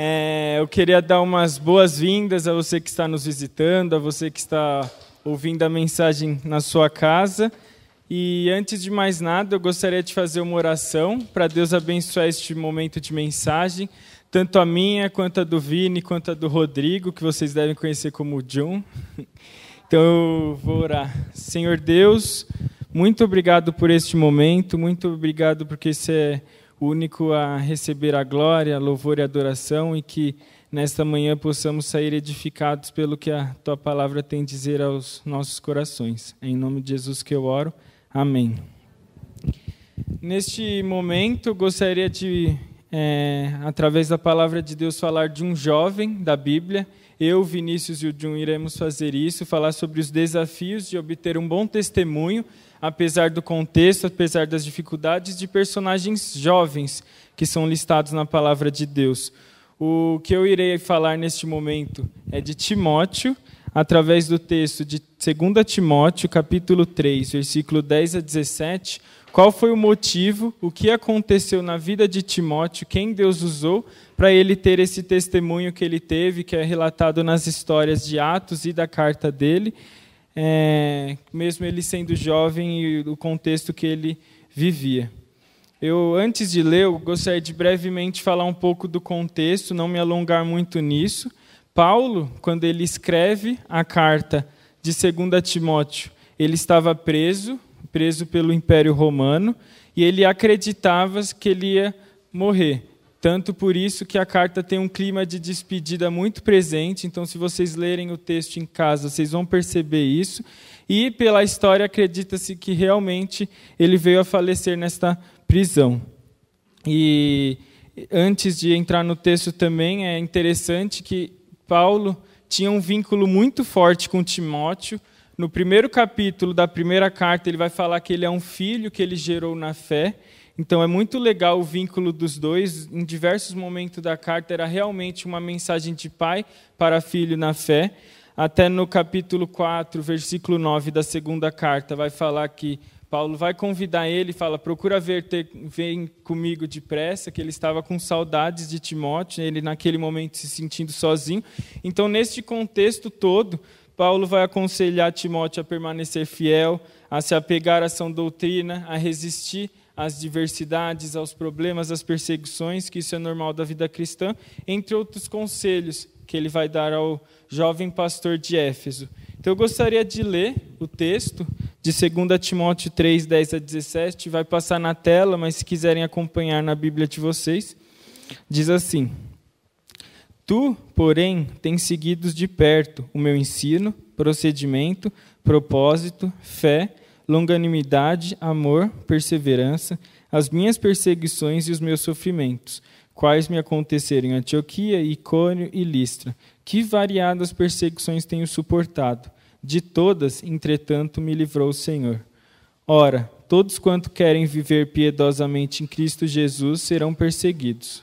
É, eu queria dar umas boas-vindas a você que está nos visitando, a você que está ouvindo a mensagem na sua casa. E antes de mais nada, eu gostaria de fazer uma oração para Deus abençoar este momento de mensagem, tanto a minha, quanto a do Vini, quanto a do Rodrigo, que vocês devem conhecer como John. Então eu vou orar. Senhor Deus, muito obrigado por este momento, muito obrigado porque você é único a receber a glória, louvor e a adoração e que nesta manhã possamos sair edificados pelo que a tua palavra tem a dizer aos nossos corações. É em nome de Jesus que eu oro. Amém. Neste momento, gostaria de, é, através da palavra de Deus, falar de um jovem da Bíblia eu, Vinícius e o Jun iremos fazer isso, falar sobre os desafios de obter um bom testemunho, apesar do contexto, apesar das dificuldades, de personagens jovens que são listados na palavra de Deus. O que eu irei falar neste momento é de Timóteo, através do texto de 2 Timóteo, capítulo 3, versículo 10 a 17, qual foi o motivo, o que aconteceu na vida de Timóteo, quem Deus usou para ele ter esse testemunho que ele teve, que é relatado nas histórias de Atos e da carta dele, é, mesmo ele sendo jovem e o contexto que ele vivia. Eu, antes de ler, eu gostaria de brevemente falar um pouco do contexto, não me alongar muito nisso. Paulo, quando ele escreve a carta de 2 Timóteo, ele estava preso, preso pelo Império Romano, e ele acreditava que ele ia morrer. Tanto por isso que a carta tem um clima de despedida muito presente, então se vocês lerem o texto em casa, vocês vão perceber isso. E pela história acredita-se que realmente ele veio a falecer nesta prisão. E antes de entrar no texto também é interessante que Paulo tinha um vínculo muito forte com Timóteo. No primeiro capítulo da primeira carta, ele vai falar que ele é um filho que ele gerou na fé. Então é muito legal o vínculo dos dois. Em diversos momentos da carta era realmente uma mensagem de pai para filho na fé. Até no capítulo 4, versículo 9 da segunda carta, vai falar que Paulo vai convidar ele e fala: procura ver, ter, vem comigo depressa, que ele estava com saudades de Timóteo, ele naquele momento se sentindo sozinho. Então, neste contexto todo, Paulo vai aconselhar Timóteo a permanecer fiel, a se apegar à sã doutrina, a resistir às diversidades, aos problemas, às perseguições, que isso é normal da vida cristã, entre outros conselhos que ele vai dar ao jovem pastor de Éfeso. Então eu gostaria de ler o texto de 2 Timóteo 3, 10 a 17, vai passar na tela, mas se quiserem acompanhar na Bíblia de vocês, diz assim: Tu, porém, tens seguido de perto o meu ensino, procedimento, propósito, fé, longanimidade, amor, perseverança, as minhas perseguições e os meus sofrimentos, quais me aconteceram em Antioquia, Icônio e Listra. Que variadas perseguições tenho suportado. De todas, entretanto, me livrou o Senhor. Ora, todos quanto querem viver piedosamente em Cristo Jesus serão perseguidos.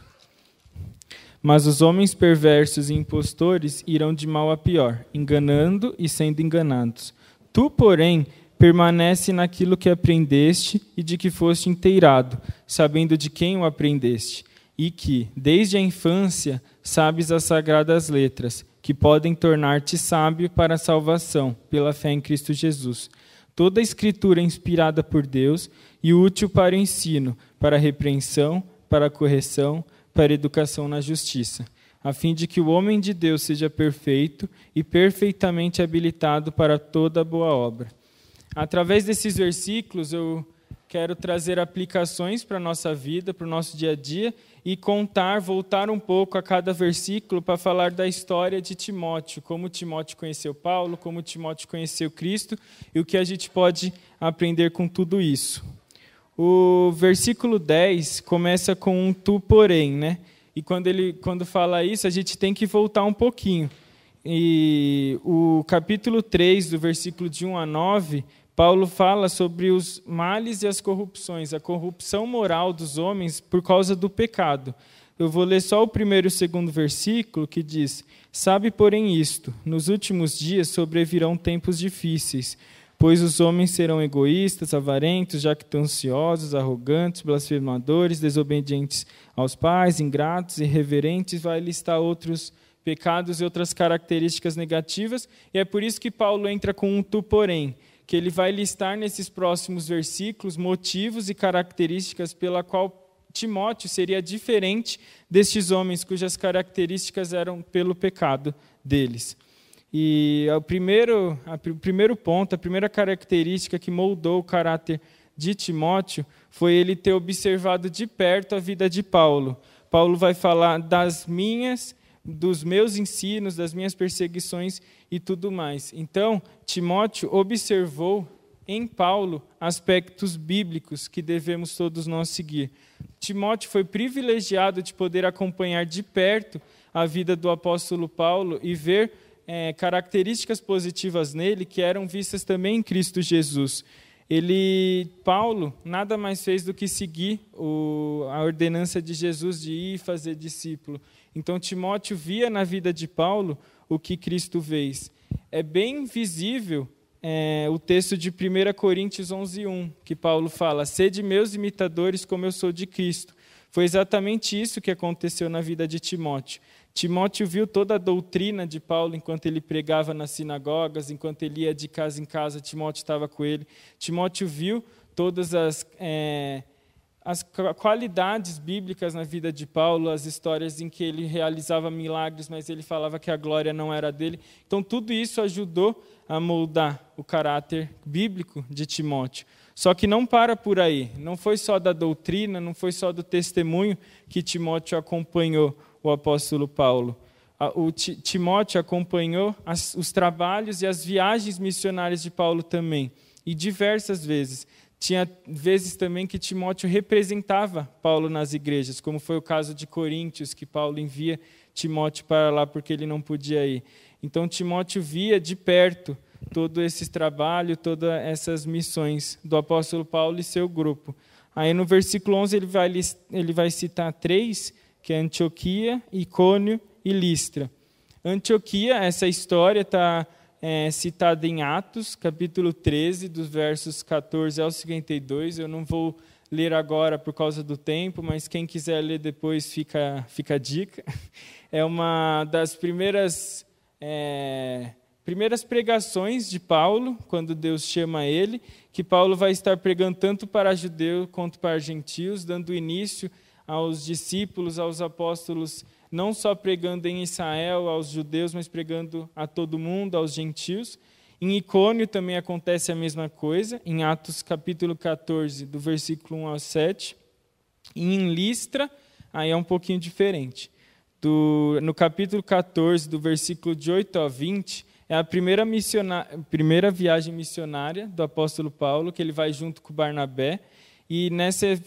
Mas os homens perversos e impostores irão de mal a pior, enganando e sendo enganados. Tu, porém, permanece naquilo que aprendeste e de que foste inteirado, sabendo de quem o aprendeste, e que, desde a infância, sabes as sagradas letras, que podem tornar-te sábio para a salvação, pela fé em Cristo Jesus. Toda a Escritura é inspirada por Deus e útil para o ensino, para a repreensão, para a correção, para a educação na justiça, a fim de que o homem de Deus seja perfeito e perfeitamente habilitado para toda boa obra. Através desses versículos, eu quero trazer aplicações para a nossa vida, para o nosso dia a dia, e contar, voltar um pouco a cada versículo para falar da história de Timóteo, como Timóteo conheceu Paulo, como Timóteo conheceu Cristo e o que a gente pode aprender com tudo isso. O versículo 10 começa com um tu, porém, né? E quando ele quando fala isso, a gente tem que voltar um pouquinho. E o capítulo 3, do versículo de 1 a 9, Paulo fala sobre os males e as corrupções, a corrupção moral dos homens por causa do pecado. Eu vou ler só o primeiro e o segundo versículo que diz: Sabe, porém, isto: nos últimos dias sobrevirão tempos difíceis, Pois os homens serão egoístas, avarentos, jactanciosos, arrogantes, blasfemadores, desobedientes aos pais, ingratos, irreverentes, vai listar outros pecados e outras características negativas, e é por isso que Paulo entra com um tu porém, que ele vai listar nesses próximos versículos motivos e características pela qual Timóteo seria diferente destes homens cujas características eram pelo pecado deles. E o primeiro, o primeiro ponto, a primeira característica que moldou o caráter de Timóteo foi ele ter observado de perto a vida de Paulo. Paulo vai falar das minhas dos meus ensinos, das minhas perseguições e tudo mais. Então, Timóteo observou em Paulo aspectos bíblicos que devemos todos nós seguir. Timóteo foi privilegiado de poder acompanhar de perto a vida do apóstolo Paulo e ver é, características positivas nele que eram vistas também em Cristo Jesus. Ele, Paulo, nada mais fez do que seguir o, a ordenança de Jesus de ir fazer discípulo. Então, Timóteo via na vida de Paulo o que Cristo fez. É bem visível é, o texto de 1 Coríntios 11, 1, que Paulo fala: Sede meus imitadores, como eu sou de Cristo. Foi exatamente isso que aconteceu na vida de Timóteo. Timóteo viu toda a doutrina de Paulo enquanto ele pregava nas sinagogas, enquanto ele ia de casa em casa, Timóteo estava com ele. Timóteo viu todas as. É, as qualidades bíblicas na vida de Paulo, as histórias em que ele realizava milagres, mas ele falava que a glória não era dele. Então, tudo isso ajudou a moldar o caráter bíblico de Timóteo. Só que não para por aí. Não foi só da doutrina, não foi só do testemunho que Timóteo acompanhou o apóstolo Paulo. O Timóteo acompanhou os trabalhos e as viagens missionárias de Paulo também, e diversas vezes. Tinha vezes também que Timóteo representava Paulo nas igrejas, como foi o caso de Coríntios, que Paulo envia Timóteo para lá porque ele não podia ir. Então Timóteo via de perto todo esse trabalho, todas essas missões do apóstolo Paulo e seu grupo. Aí no versículo 11 ele vai, ele vai citar três, que é Antioquia, Icônio e Listra. Antioquia, essa história está é, citada em Atos, capítulo 13, dos versos 14 ao 52. Eu não vou ler agora por causa do tempo, mas quem quiser ler depois fica, fica a dica. É uma das primeiras, é, primeiras pregações de Paulo, quando Deus chama ele, que Paulo vai estar pregando tanto para judeus quanto para gentios, dando início aos discípulos, aos apóstolos não só pregando em Israel aos judeus, mas pregando a todo mundo, aos gentios. Em Icônio também acontece a mesma coisa, em Atos capítulo 14, do versículo 1 ao 7. E em Listra, aí é um pouquinho diferente. Do, no capítulo 14, do versículo de 8 a 20, é a primeira, primeira viagem missionária do apóstolo Paulo, que ele vai junto com Barnabé. E nessa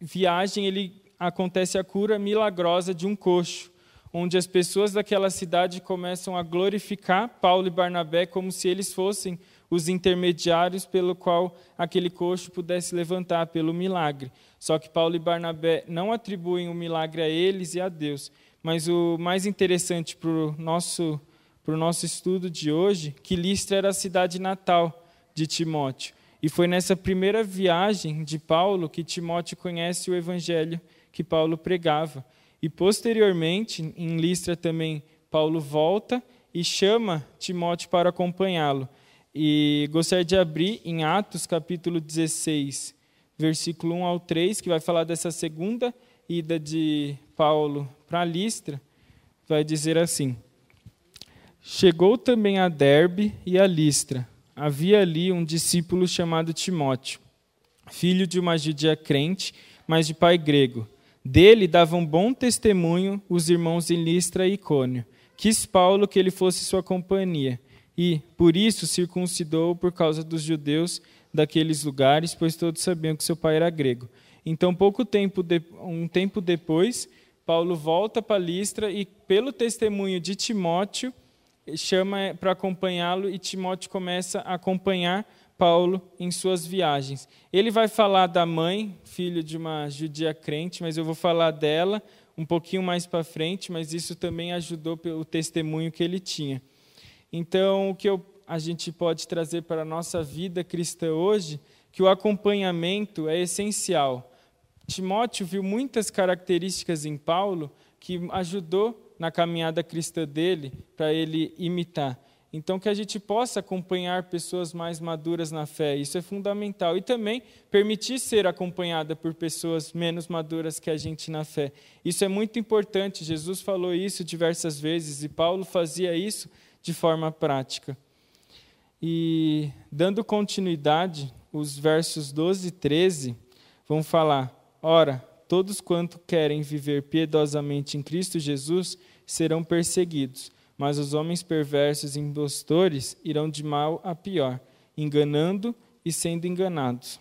viagem ele acontece a cura milagrosa de um coxo, onde as pessoas daquela cidade começam a glorificar Paulo e Barnabé como se eles fossem os intermediários pelo qual aquele coxo pudesse levantar pelo milagre. Só que Paulo e Barnabé não atribuem o milagre a eles e a Deus. Mas o mais interessante para o nosso, o nosso estudo de hoje, que Listra era a cidade natal de Timóteo. E foi nessa primeira viagem de Paulo que Timóteo conhece o evangelho que Paulo pregava. E posteriormente, em Listra também, Paulo volta e chama Timóteo para acompanhá-lo. E gostaria de abrir em Atos capítulo 16, versículo 1 ao 3, que vai falar dessa segunda ida de Paulo para Listra. Vai dizer assim: Chegou também a Derbe e a Listra. Havia ali um discípulo chamado Timóteo, filho de uma judia crente, mas de pai grego. Dele davam bom testemunho os irmãos em Listra e Icônio. Quis Paulo que ele fosse sua companhia, e, por isso, circuncidou por causa dos judeus daqueles lugares, pois todos sabiam que seu pai era grego. Então, pouco tempo de, um tempo depois, Paulo volta para Listra e, pelo testemunho de Timóteo, chama para acompanhá-lo e Timóteo começa a acompanhar Paulo em suas viagens. Ele vai falar da mãe, filho de uma judia crente, mas eu vou falar dela um pouquinho mais para frente, mas isso também ajudou pelo testemunho que ele tinha. Então, o que eu a gente pode trazer para a nossa vida cristã hoje que o acompanhamento é essencial. Timóteo viu muitas características em Paulo que ajudou na caminhada cristã dele para ele imitar. Então, que a gente possa acompanhar pessoas mais maduras na fé, isso é fundamental. E também permitir ser acompanhada por pessoas menos maduras que a gente na fé. Isso é muito importante. Jesus falou isso diversas vezes e Paulo fazia isso de forma prática. E, dando continuidade, os versos 12 e 13 vão falar: Ora, todos quanto querem viver piedosamente em Cristo Jesus serão perseguidos mas os homens perversos e impostores irão de mal a pior, enganando e sendo enganados.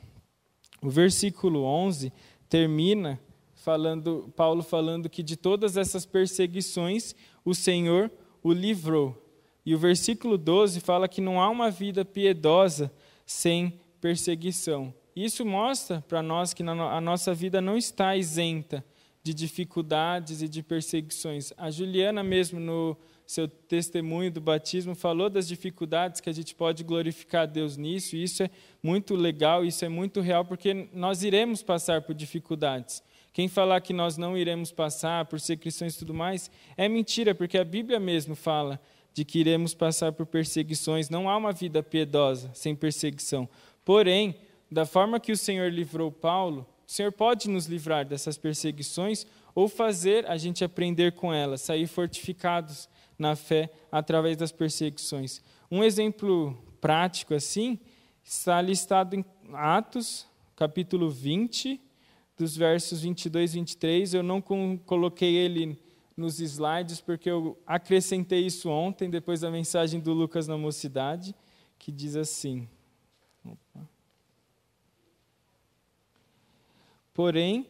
O versículo 11 termina falando Paulo falando que de todas essas perseguições o Senhor o livrou. E o versículo 12 fala que não há uma vida piedosa sem perseguição. Isso mostra para nós que a nossa vida não está isenta de dificuldades e de perseguições. A Juliana mesmo no seu testemunho do batismo, falou das dificuldades que a gente pode glorificar a Deus nisso, e isso é muito legal, isso é muito real, porque nós iremos passar por dificuldades. Quem falar que nós não iremos passar por ser cristãos e tudo mais, é mentira, porque a Bíblia mesmo fala de que iremos passar por perseguições. Não há uma vida piedosa sem perseguição. Porém, da forma que o Senhor livrou Paulo, o Senhor pode nos livrar dessas perseguições ou fazer a gente aprender com elas, sair fortificados na fé através das perseguições. Um exemplo prático assim está listado em Atos, capítulo 20, dos versos 22 e 23. Eu não coloquei ele nos slides porque eu acrescentei isso ontem, depois da mensagem do Lucas na mocidade, que diz assim. Porém,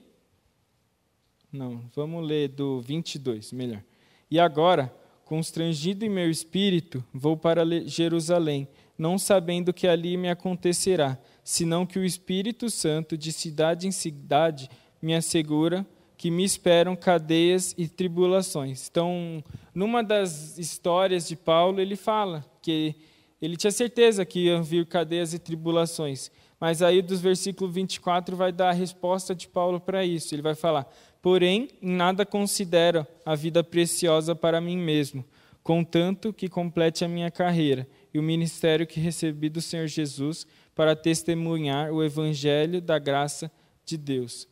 não, vamos ler do 22, melhor. E agora, Constrangido em meu espírito, vou para Jerusalém, não sabendo que ali me acontecerá, senão que o Espírito Santo, de cidade em cidade, me assegura que me esperam cadeias e tribulações. Então, numa das histórias de Paulo, ele fala que ele tinha certeza que iam vir cadeias e tribulações. Mas aí, dos versículos 24, vai dar a resposta de Paulo para isso. Ele vai falar: Porém, em nada considero a vida preciosa para mim mesmo, contanto que complete a minha carreira e o ministério que recebi do Senhor Jesus para testemunhar o evangelho da graça de Deus.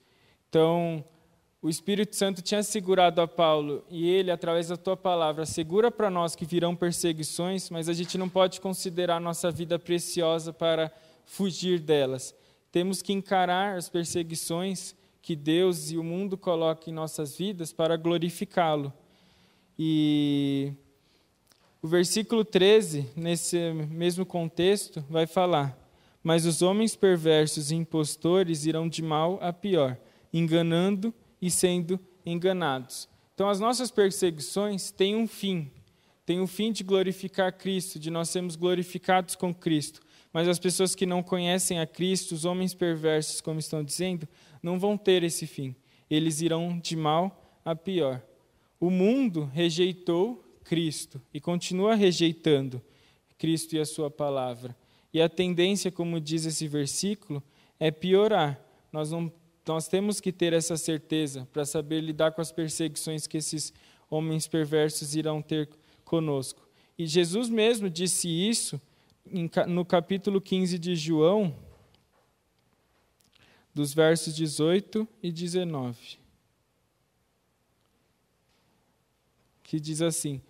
Então, o Espírito Santo tinha assegurado a Paulo, e ele, através da tua palavra, assegura para nós que virão perseguições, mas a gente não pode considerar nossa vida preciosa para fugir delas. Temos que encarar as perseguições que Deus e o mundo colocam em nossas vidas para glorificá-lo. E o versículo 13, nesse mesmo contexto, vai falar: Mas os homens perversos e impostores irão de mal a pior, enganando e sendo enganados. Então, as nossas perseguições têm um fim, têm um fim de glorificar Cristo, de nós sermos glorificados com Cristo. Mas as pessoas que não conhecem a Cristo, os homens perversos, como estão dizendo, não vão ter esse fim. Eles irão de mal a pior. O mundo rejeitou Cristo e continua rejeitando Cristo e a sua palavra. E a tendência, como diz esse versículo, é piorar. Nós, não, nós temos que ter essa certeza para saber lidar com as perseguições que esses homens perversos irão ter conosco. E Jesus mesmo disse isso no capítulo 15 de João, dos versos 18 e 19. Que diz assim: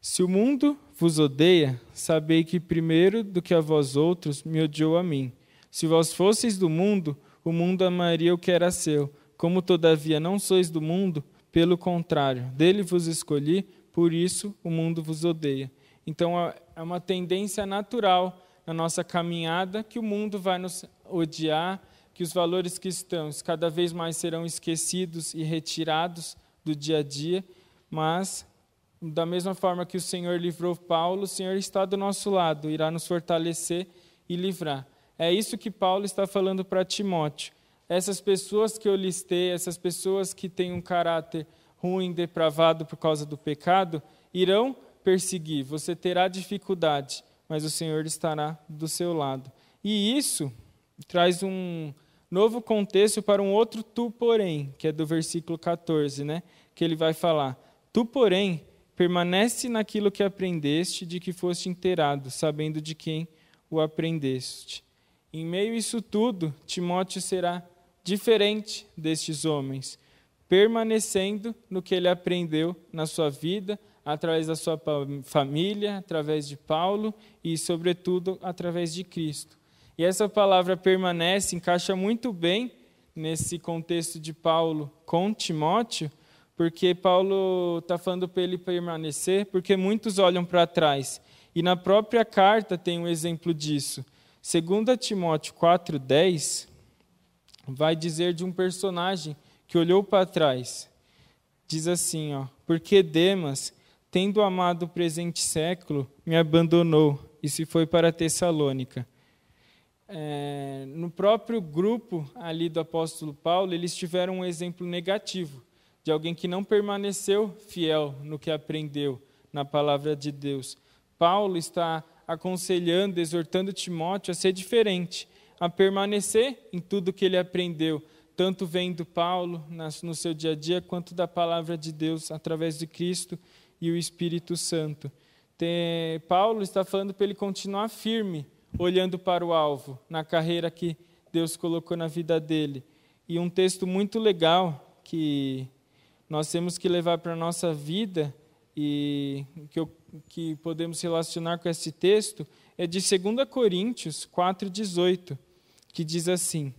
Se o mundo vos odeia, sabei que primeiro do que a vós outros me odiou a mim. Se vós fosseis do mundo, o mundo amaria o que era seu. Como todavia não sois do mundo, pelo contrário, dele vos escolhi, por isso o mundo vos odeia. Então é uma tendência natural na nossa caminhada que o mundo vai nos odiar, que os valores cristãos cada vez mais serão esquecidos e retirados do dia a dia, mas da mesma forma que o Senhor livrou Paulo, o Senhor está do nosso lado, irá nos fortalecer e livrar. É isso que Paulo está falando para Timóteo. Essas pessoas que eu listei, essas pessoas que têm um caráter ruim, depravado por causa do pecado, irão perseguir, você terá dificuldade, mas o Senhor estará do seu lado. E isso traz um novo contexto para um outro tu, porém, que é do versículo 14, né? Que ele vai falar: Tu, porém, permanece naquilo que aprendeste, de que foste inteirado, sabendo de quem o aprendeste. Em meio a isso tudo, Timóteo será diferente destes homens, permanecendo no que ele aprendeu na sua vida, através da sua família, através de Paulo e, sobretudo, através de Cristo. E essa palavra permanece encaixa muito bem nesse contexto de Paulo com Timóteo, porque Paulo está falando para ele permanecer, porque muitos olham para trás. E na própria carta tem um exemplo disso. 2 Timóteo 4,10 vai dizer de um personagem que olhou para trás. Diz assim, ó, porque Demas, tendo amado o presente século, me abandonou e se foi para Tessalônica. É, no próprio grupo ali do apóstolo Paulo, eles tiveram um exemplo negativo de alguém que não permaneceu fiel no que aprendeu na palavra de Deus. Paulo está aconselhando, exortando Timóteo a ser diferente, a permanecer em tudo que ele aprendeu, tanto vendo Paulo no seu dia a dia, quanto da palavra de Deus através de Cristo e o Espírito Santo. Tem, Paulo está falando para ele continuar firme, olhando para o alvo, na carreira que Deus colocou na vida dele. E um texto muito legal que nós temos que levar para a nossa vida e que, eu, que podemos relacionar com esse texto é de 2 Coríntios 4,18, que diz assim: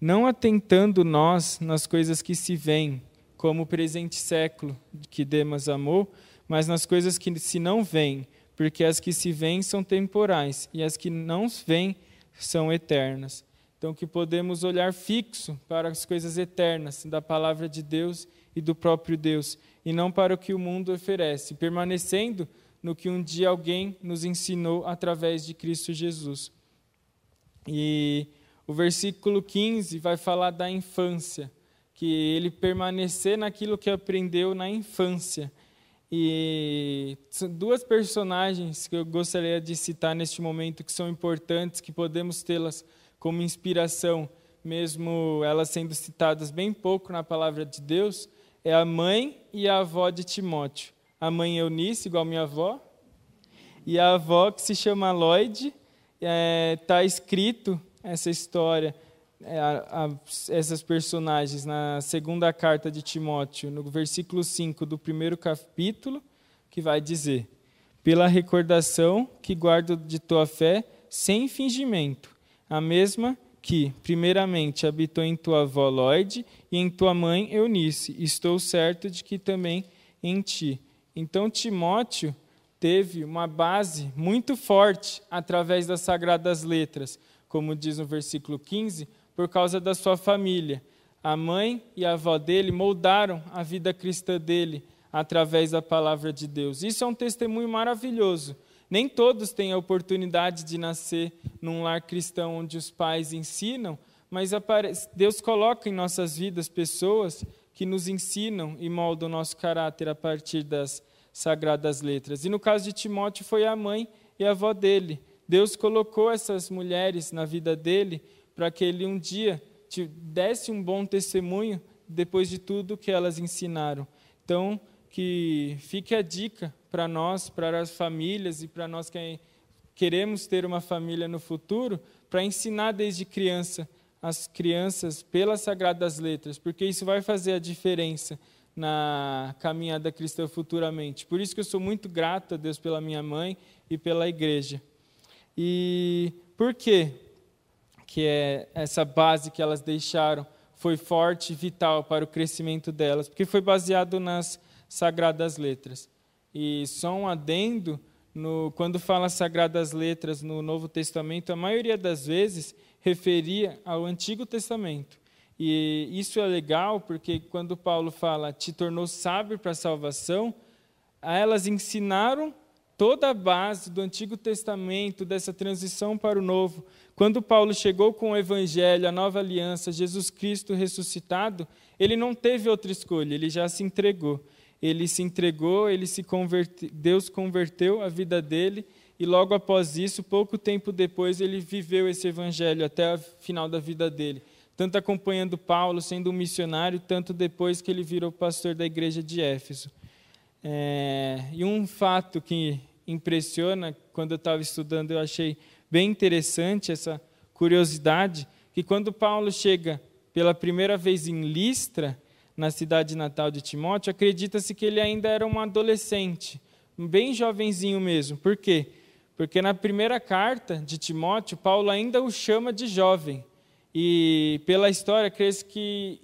Não atentando nós nas coisas que se veem, como o presente século que Demas amou, mas nas coisas que se não veem, porque as que se veem são temporais e as que não veem são eternas. Então, que podemos olhar fixo para as coisas eternas da palavra de Deus e do próprio Deus, e não para o que o mundo oferece, permanecendo no que um dia alguém nos ensinou através de Cristo Jesus. E o versículo 15 vai falar da infância, que ele permanecer naquilo que aprendeu na infância. E duas personagens que eu gostaria de citar neste momento que são importantes, que podemos tê-las como inspiração, mesmo elas sendo citadas bem pouco na palavra de Deus, é a mãe e a avó de Timóteo. A mãe Eunice, igual minha avó, e a avó que se chama Lloyd, está é, tá escrito essa história a, a, essas personagens na segunda carta de Timóteo, no versículo 5 do primeiro capítulo, que vai dizer: Pela recordação que guardo de tua fé sem fingimento, a mesma que, primeiramente, habitou em tua avó Lloyd e em tua mãe Eunice, estou certo de que também em ti. Então, Timóteo teve uma base muito forte através das sagradas letras, como diz no versículo 15 por causa da sua família. A mãe e a avó dele moldaram a vida cristã dele através da palavra de Deus. Isso é um testemunho maravilhoso. Nem todos têm a oportunidade de nascer num lar cristão onde os pais ensinam, mas Deus coloca em nossas vidas pessoas que nos ensinam e moldam nosso caráter a partir das sagradas letras. E no caso de Timóteo foi a mãe e a avó dele. Deus colocou essas mulheres na vida dele para que ele um dia te desse um bom testemunho depois de tudo que elas ensinaram. Então, que fique a dica para nós, para as famílias e para nós que queremos ter uma família no futuro, para ensinar desde criança as crianças pelas sagradas letras, porque isso vai fazer a diferença na caminhada cristã futuramente. Por isso que eu sou muito grato a Deus pela minha mãe e pela igreja. E por quê? Que é essa base que elas deixaram, foi forte e vital para o crescimento delas, porque foi baseado nas sagradas letras. E só um adendo, no, quando fala sagradas letras no Novo Testamento, a maioria das vezes referia ao Antigo Testamento. E isso é legal porque quando Paulo fala te tornou sábio para a salvação, elas ensinaram toda a base do Antigo Testamento, dessa transição para o Novo. Quando Paulo chegou com o Evangelho, a nova aliança, Jesus Cristo ressuscitado, ele não teve outra escolha, ele já se entregou. Ele se entregou, ele se converteu, Deus converteu a vida dele e logo após isso, pouco tempo depois, ele viveu esse evangelho até o final da vida dele. Tanto acompanhando Paulo, sendo um missionário, tanto depois que ele virou pastor da igreja de Éfeso. É, e um fato que impressiona, quando eu estava estudando, eu achei bem interessante essa curiosidade, que quando Paulo chega pela primeira vez em Listra, na cidade natal de Timóteo, acredita-se que ele ainda era um adolescente, bem jovenzinho mesmo. Por quê? Porque na primeira carta de Timóteo, Paulo ainda o chama de jovem. E pela história, creio que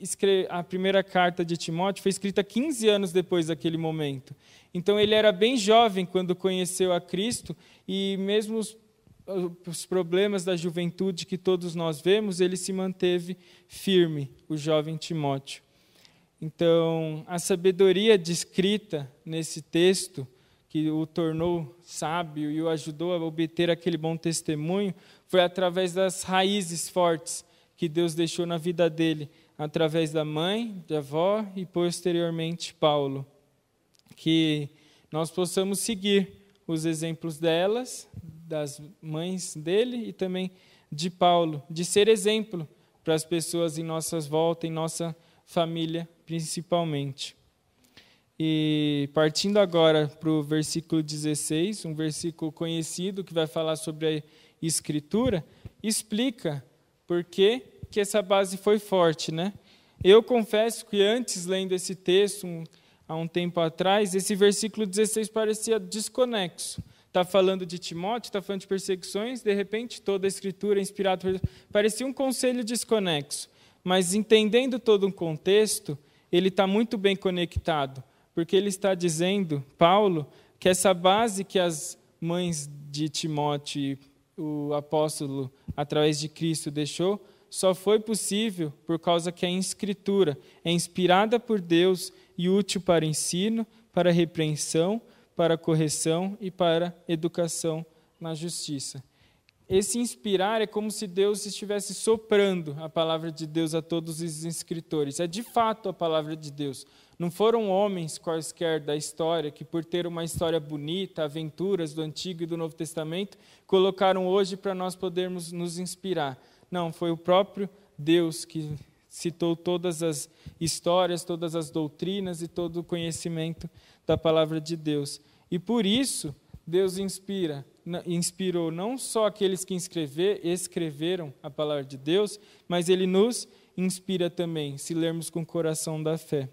a primeira carta de Timóteo foi escrita 15 anos depois daquele momento. Então ele era bem jovem quando conheceu a Cristo e mesmo os, os problemas da juventude que todos nós vemos, ele se manteve firme, o jovem Timóteo. Então, a sabedoria descrita nesse texto que o tornou sábio e o ajudou a obter aquele bom testemunho foi através das raízes fortes que Deus deixou na vida dele, através da mãe, da avó e posteriormente Paulo. Que nós possamos seguir os exemplos delas, das mães dele e também de Paulo, de ser exemplo para as pessoas em nossas voltas, em nossa família principalmente. E partindo agora para o versículo 16, um versículo conhecido que vai falar sobre a Escritura, explica por que, essa base foi forte. Né? Eu confesso que antes, lendo esse texto, um, há um tempo atrás, esse versículo 16 parecia desconexo. Está falando de Timóteo, está falando de perseguições, de repente toda a Escritura é inspirada por Parecia um conselho desconexo. Mas entendendo todo um contexto, ele está muito bem conectado porque ele está dizendo, Paulo, que essa base que as mães de Timóteo o apóstolo, através de Cristo, deixou, só foi possível por causa que a Escritura é inspirada por Deus e útil para ensino, para repreensão, para correção e para educação na justiça. Esse inspirar é como se Deus estivesse soprando a palavra de Deus a todos os escritores. É de fato a palavra de Deus. Não foram homens quaisquer da história que, por ter uma história bonita, aventuras do Antigo e do Novo Testamento, colocaram hoje para nós podermos nos inspirar. Não, foi o próprio Deus que citou todas as histórias, todas as doutrinas e todo o conhecimento da palavra de Deus. E por isso, Deus inspira, inspirou não só aqueles que escrever, escreveram a palavra de Deus, mas ele nos inspira também, se lermos com o coração da fé.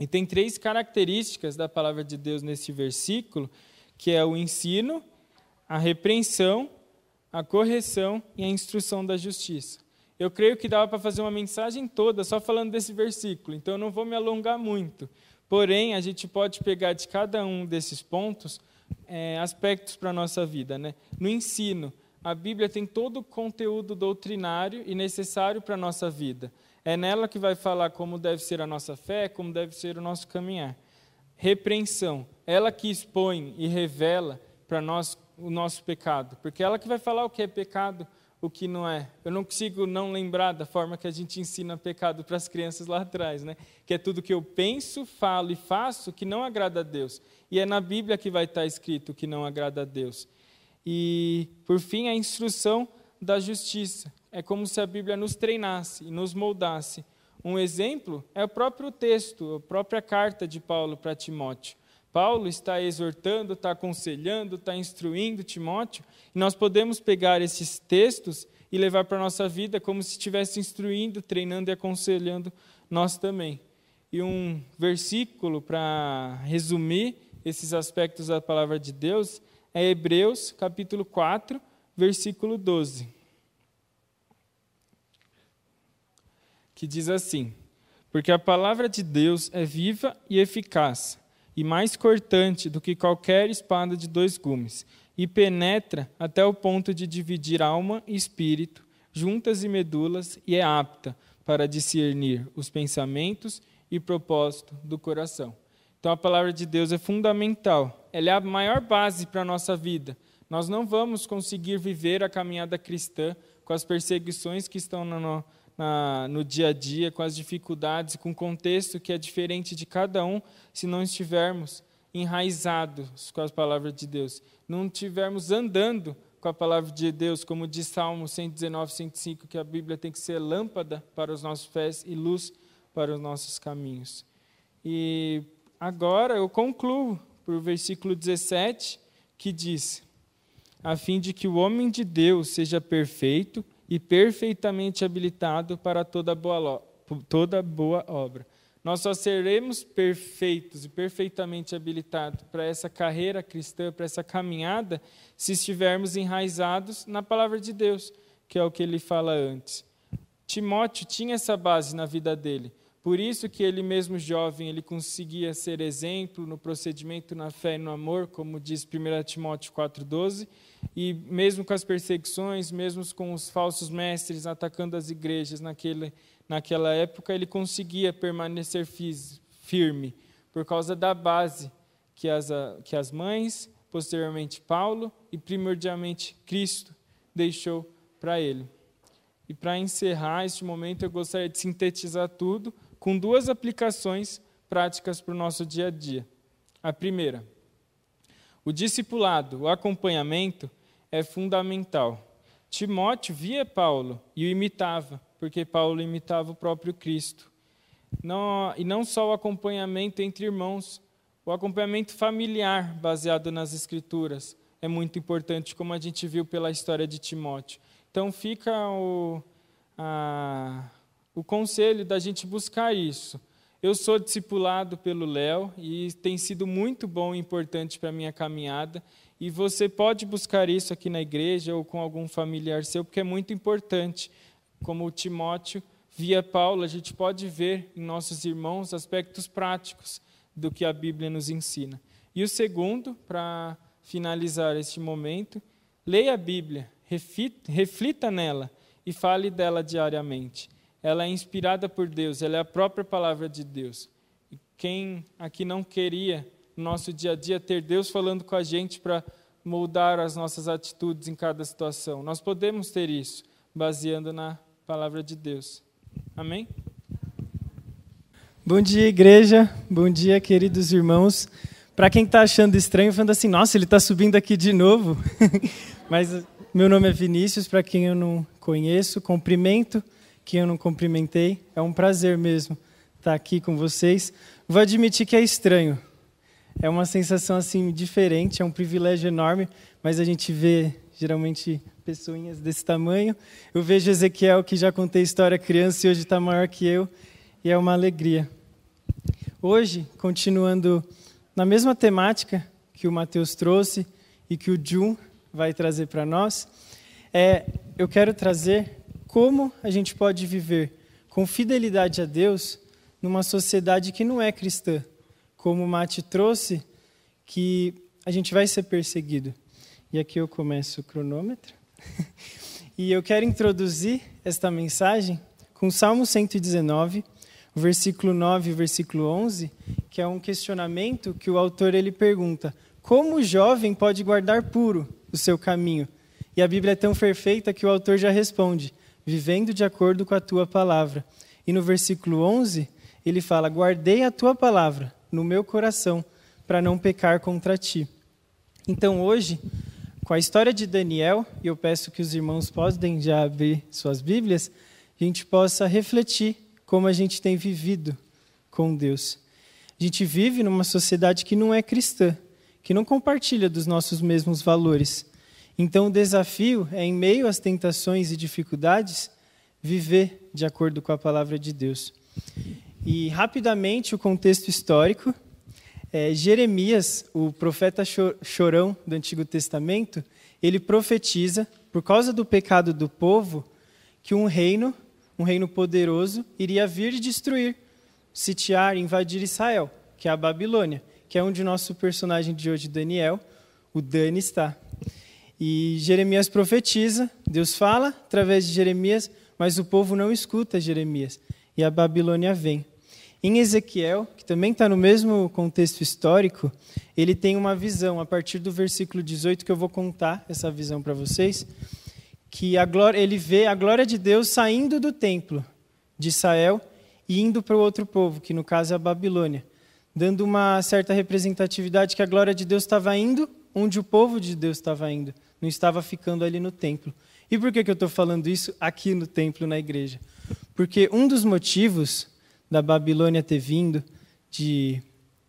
E tem três características da palavra de Deus nesse versículo, que é o ensino, a repreensão, a correção e a instrução da justiça. Eu creio que dava para fazer uma mensagem toda só falando desse versículo, então eu não vou me alongar muito. Porém, a gente pode pegar de cada um desses pontos é, aspectos para a nossa vida. Né? No ensino, a Bíblia tem todo o conteúdo doutrinário e necessário para a nossa vida. É nela que vai falar como deve ser a nossa fé, como deve ser o nosso caminhar. Repreensão, ela que expõe e revela para nós o nosso pecado, porque ela que vai falar o que é pecado, o que não é. Eu não consigo não lembrar da forma que a gente ensina pecado para as crianças lá atrás, né? Que é tudo que eu penso, falo e faço que não agrada a Deus. E é na Bíblia que vai estar escrito que não agrada a Deus. E, por fim, a instrução da justiça, é como se a Bíblia nos treinasse e nos moldasse. Um exemplo é o próprio texto, a própria carta de Paulo para Timóteo. Paulo está exortando, está aconselhando, está instruindo Timóteo, e nós podemos pegar esses textos e levar para a nossa vida como se estivesse instruindo, treinando e aconselhando nós também. E um versículo para resumir esses aspectos da palavra de Deus é Hebreus, capítulo 4, versículo 12. Que diz assim: Porque a palavra de Deus é viva e eficaz, e mais cortante do que qualquer espada de dois gumes, e penetra até o ponto de dividir alma e espírito, juntas e medulas, e é apta para discernir os pensamentos e propósito do coração. Então a palavra de Deus é fundamental, ela é a maior base para a nossa vida. Nós não vamos conseguir viver a caminhada cristã com as perseguições que estão no, na, no dia a dia, com as dificuldades, com o contexto que é diferente de cada um, se não estivermos enraizados com as palavras de Deus, não estivermos andando com a palavra de Deus, como diz Salmo 119, 105, que a Bíblia tem que ser lâmpada para os nossos pés e luz para os nossos caminhos. E agora eu concluo por versículo 17, que diz: a fim de que o homem de Deus seja perfeito e perfeitamente habilitado para toda boa, toda boa obra. Nós só seremos perfeitos e perfeitamente habilitados para essa carreira cristã, para essa caminhada, se estivermos enraizados na palavra de Deus, que é o que ele fala antes. Timóteo tinha essa base na vida dele. Por isso que ele mesmo jovem, ele conseguia ser exemplo no procedimento, na fé e no amor, como diz 1 Timóteo 4:12, e mesmo com as perseguições, mesmo com os falsos mestres atacando as igrejas naquele, naquela época, ele conseguia permanecer firme por causa da base que as, que as mães, posteriormente Paulo e primordialmente Cristo deixou para ele. E para encerrar este momento, eu gostaria de sintetizar tudo com duas aplicações práticas para o nosso dia a dia. A primeira, o discipulado, o acompanhamento, é fundamental. Timóteo via Paulo e o imitava, porque Paulo imitava o próprio Cristo. Não, e não só o acompanhamento entre irmãos, o acompanhamento familiar baseado nas Escrituras é muito importante, como a gente viu pela história de Timóteo. Então fica o, a, o conselho da gente buscar isso. Eu sou discipulado pelo Léo e tem sido muito bom e importante para a minha caminhada. E você pode buscar isso aqui na igreja ou com algum familiar seu, porque é muito importante. Como o Timóteo via Paulo, a gente pode ver em nossos irmãos aspectos práticos do que a Bíblia nos ensina. E o segundo, para finalizar este momento, leia a Bíblia, reflita nela e fale dela diariamente ela é inspirada por Deus, ela é a própria palavra de Deus. E quem aqui não queria, no nosso dia a dia, ter Deus falando com a gente para moldar as nossas atitudes em cada situação? Nós podemos ter isso, baseando na palavra de Deus. Amém? Bom dia, igreja. Bom dia, queridos irmãos. Para quem está achando estranho, falando assim, nossa, ele está subindo aqui de novo. Mas meu nome é Vinícius, para quem eu não conheço, cumprimento que eu não cumprimentei. É um prazer mesmo estar aqui com vocês. Vou admitir que é estranho. É uma sensação assim diferente, é um privilégio enorme, mas a gente vê geralmente pessoinhas desse tamanho. Eu vejo Ezequiel, que já contei história criança e hoje está maior que eu, e é uma alegria. Hoje, continuando na mesma temática que o Mateus trouxe e que o Jun vai trazer para nós, é, eu quero trazer como a gente pode viver com fidelidade a Deus numa sociedade que não é cristã. Como o Mate trouxe, que a gente vai ser perseguido. E aqui eu começo o cronômetro. e eu quero introduzir esta mensagem com Salmo 119, o versículo 9 e versículo 11, que é um questionamento que o autor ele pergunta: como o jovem pode guardar puro o seu caminho? E a Bíblia é tão perfeita que o autor já responde: vivendo de acordo com a tua palavra. E no versículo 11, ele fala: Guardei a tua palavra no meu coração para não pecar contra ti. Então hoje, com a história de Daniel, e eu peço que os irmãos podem já abrir suas Bíblias, a gente possa refletir como a gente tem vivido com Deus. A gente vive numa sociedade que não é cristã, que não compartilha dos nossos mesmos valores. Então, o desafio é, em meio às tentações e dificuldades, viver de acordo com a palavra de Deus. E, rapidamente, o contexto histórico. É, Jeremias, o profeta chorão do Antigo Testamento, ele profetiza, por causa do pecado do povo, que um reino, um reino poderoso, iria vir destruir, sitiar, invadir Israel, que é a Babilônia, que é onde nosso personagem de hoje, Daniel, o Dani, está. E Jeremias profetiza, Deus fala através de Jeremias, mas o povo não escuta Jeremias. E a Babilônia vem. Em Ezequiel, que também está no mesmo contexto histórico, ele tem uma visão, a partir do versículo 18, que eu vou contar essa visão para vocês, que a glória, ele vê a glória de Deus saindo do templo de Israel e indo para o outro povo, que no caso é a Babilônia. dando uma certa representatividade que a glória de Deus estava indo onde o povo de Deus estava indo, não estava ficando ali no templo. E por que, que eu estou falando isso aqui no templo, na igreja? Porque um dos motivos da Babilônia ter vindo, de,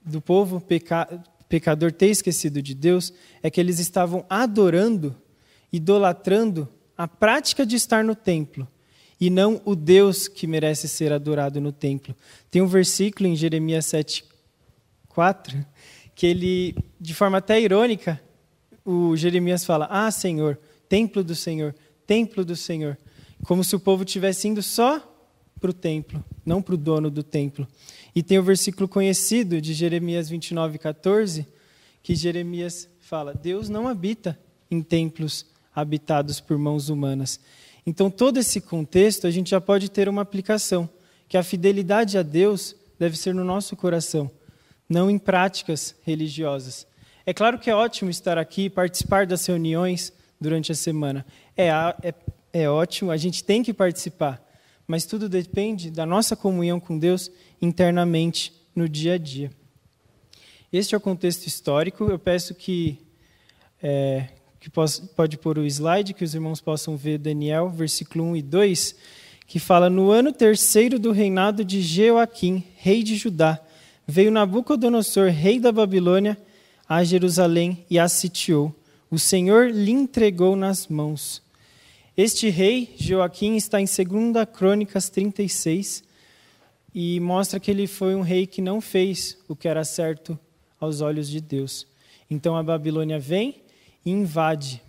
do povo peca, pecador ter esquecido de Deus, é que eles estavam adorando, idolatrando a prática de estar no templo e não o Deus que merece ser adorado no templo. Tem um versículo em Jeremias 7, 4, que ele, de forma até irônica, o Jeremias fala: Ah, Senhor, templo do Senhor, templo do Senhor. Como se o povo tivesse indo só para o templo, não para o dono do templo. E tem o versículo conhecido de Jeremias 29, 14, que Jeremias fala: Deus não habita em templos habitados por mãos humanas. Então, todo esse contexto, a gente já pode ter uma aplicação, que a fidelidade a Deus deve ser no nosso coração não em práticas religiosas. É claro que é ótimo estar aqui, participar das reuniões durante a semana. É, é, é ótimo, a gente tem que participar, mas tudo depende da nossa comunhão com Deus internamente no dia a dia. Este é o contexto histórico. Eu peço que, é, que posso, pode pôr o slide, que os irmãos possam ver Daniel, versículo 1 e 2, que fala: No ano terceiro do reinado de Jeoaquim, rei de Judá, veio Nabucodonosor, rei da Babilônia, a Jerusalém e a sitiou. O Senhor lhe entregou nas mãos. Este rei, Joaquim, está em 2 Crônicas 36 e mostra que ele foi um rei que não fez o que era certo aos olhos de Deus. Então a Babilônia vem e invade.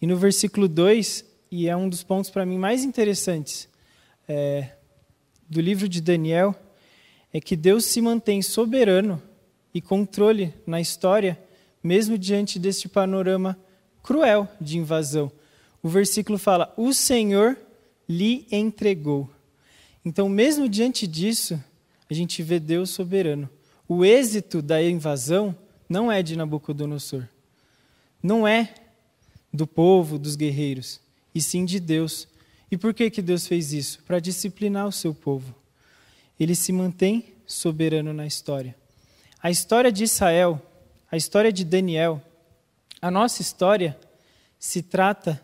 E no versículo 2, e é um dos pontos para mim mais interessantes é, do livro de Daniel, é que Deus se mantém soberano e controle na história, mesmo diante deste panorama cruel de invasão. O versículo fala: O Senhor lhe entregou. Então, mesmo diante disso, a gente vê Deus soberano. O êxito da invasão não é de Nabucodonosor. Não é do povo, dos guerreiros, e sim de Deus. E por que, que Deus fez isso? Para disciplinar o seu povo ele se mantém soberano na história. A história de Israel, a história de Daniel, a nossa história se trata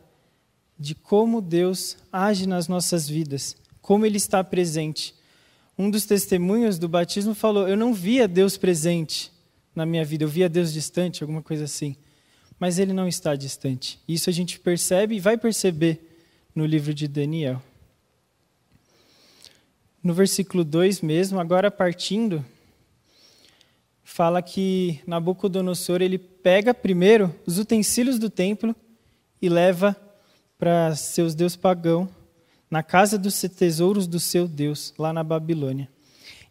de como Deus age nas nossas vidas, como Ele está presente. Um dos testemunhos do batismo falou: Eu não via Deus presente na minha vida, eu via Deus distante, alguma coisa assim. Mas Ele não está distante. Isso a gente percebe e vai perceber no livro de Daniel no versículo 2 mesmo, agora partindo, fala que Nabucodonosor ele pega primeiro os utensílios do templo e leva para seus deus pagão na casa dos tesouros do seu Deus, lá na Babilônia.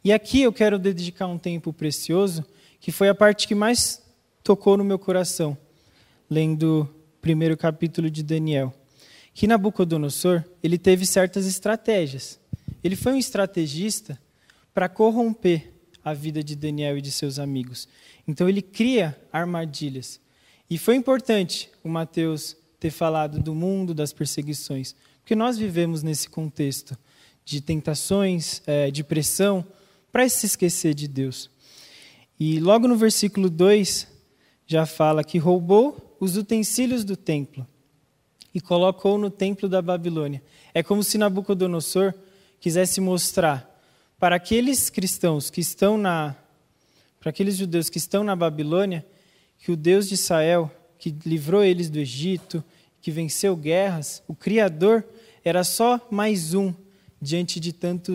E aqui eu quero dedicar um tempo precioso, que foi a parte que mais tocou no meu coração, lendo o primeiro capítulo de Daniel. Que Nabucodonosor, ele teve certas estratégias. Ele foi um estrategista para corromper a vida de Daniel e de seus amigos. Então ele cria armadilhas. E foi importante o Mateus ter falado do mundo das perseguições, porque nós vivemos nesse contexto de tentações, é, de pressão, para se esquecer de Deus. E logo no versículo 2 já fala que roubou os utensílios do templo e colocou no templo da Babilônia. É como se Nabucodonosor quisesse mostrar para aqueles cristãos que estão na para aqueles judeus que estão na Babilônia que o Deus de Israel, que livrou eles do Egito, que venceu guerras, o criador era só mais um diante de tanto,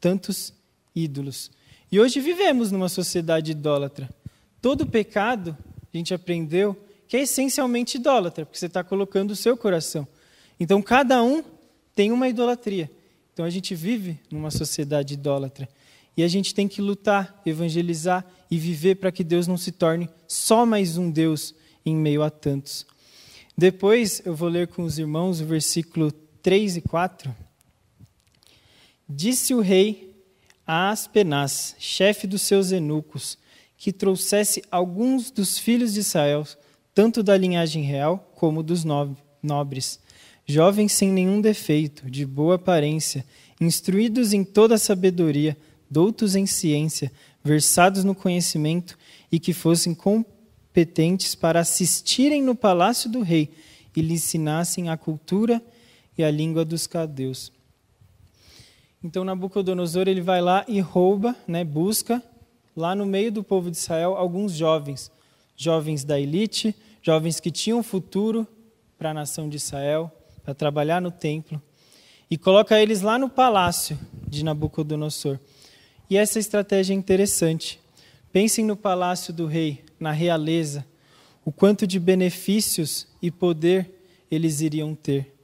tantos ídolos. E hoje vivemos numa sociedade idólatra. Todo pecado, a gente aprendeu, que é essencialmente idólatra, porque você está colocando o seu coração. Então, cada um tem uma idolatria. Então a gente vive numa sociedade idólatra. E a gente tem que lutar, evangelizar e viver para que Deus não se torne só mais um Deus em meio a tantos. Depois eu vou ler com os irmãos o versículo 3 e 4. Disse o rei a Aspenaz, chefe dos seus eunucos, que trouxesse alguns dos filhos de Israel, tanto da linhagem real como dos nobres, jovens sem nenhum defeito, de boa aparência, instruídos em toda a sabedoria, doutos em ciência, versados no conhecimento e que fossem competentes para assistirem no palácio do rei e lhe ensinassem a cultura e a língua dos cadeus. Então Nabucodonosor ele vai lá e rouba, né, busca lá no meio do povo de Israel alguns jovens, jovens da elite, jovens que tinham futuro para a nação de Israel, para trabalhar no templo, e coloca eles lá no palácio de Nabucodonosor. E essa estratégia é interessante. Pensem no palácio do rei, na realeza, o quanto de benefícios e poder eles iriam ter.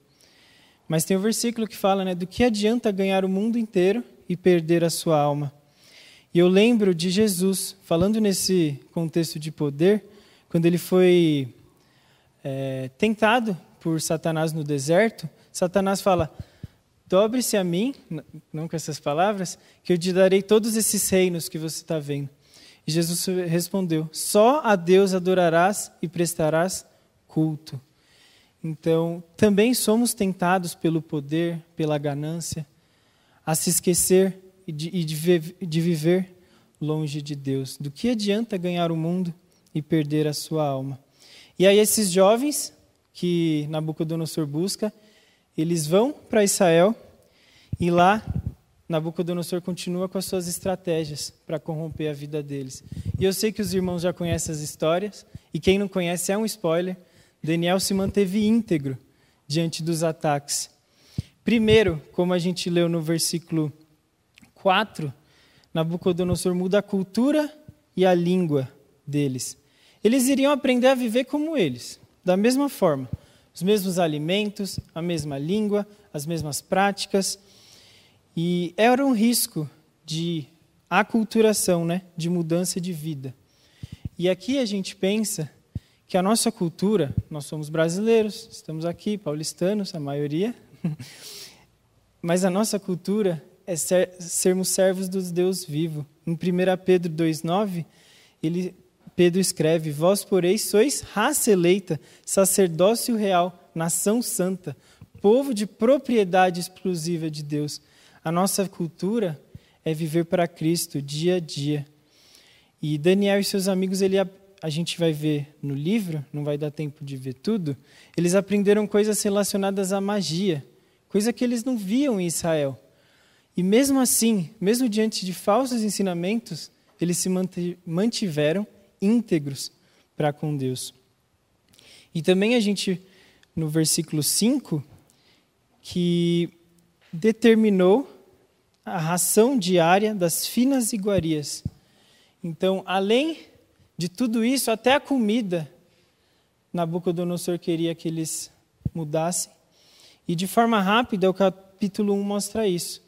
Mas tem o um versículo que fala, né, do que adianta ganhar o mundo inteiro e perder a sua alma. E eu lembro de Jesus falando nesse contexto de poder, quando ele foi é, tentado por Satanás no deserto. Satanás fala: dobre-se a mim, não com essas palavras, que eu te darei todos esses reinos que você está vendo. E Jesus respondeu: Só a Deus adorarás e prestarás culto. Então, também somos tentados pelo poder, pela ganância, a se esquecer e de, e de viver longe de Deus. Do que adianta ganhar o mundo e perder a sua alma? E aí, esses jovens que Nabucodonosor busca, eles vão para Israel e lá Nabucodonosor continua com as suas estratégias para corromper a vida deles. E eu sei que os irmãos já conhecem as histórias, e quem não conhece é um spoiler. Daniel se manteve íntegro diante dos ataques. Primeiro, como a gente leu no versículo 4, Nabucodonosor muda a cultura e a língua deles. Eles iriam aprender a viver como eles, da mesma forma. Os mesmos alimentos, a mesma língua, as mesmas práticas. E era um risco de aculturação, né? de mudança de vida. E aqui a gente pensa que a nossa cultura, nós somos brasileiros, estamos aqui, paulistanos, a maioria, mas a nossa cultura é ser, sermos servos do Deus vivo. Em 1 Pedro 2,9, ele, Pedro escreve: Vós, porém, sois raça eleita, sacerdócio real, nação santa, povo de propriedade exclusiva de Deus. A nossa cultura é viver para Cristo dia a dia. E Daniel e seus amigos, ele a gente vai ver no livro, não vai dar tempo de ver tudo, eles aprenderam coisas relacionadas à magia, coisa que eles não viam em Israel. E mesmo assim, mesmo diante de falsos ensinamentos, eles se mantiveram íntegros para com Deus. E também a gente, no versículo 5, que determinou a ração diária das finas iguarias. Então, além de tudo isso, até a comida, Nabucodonosor queria que eles mudassem. E de forma rápida, o capítulo 1 mostra isso.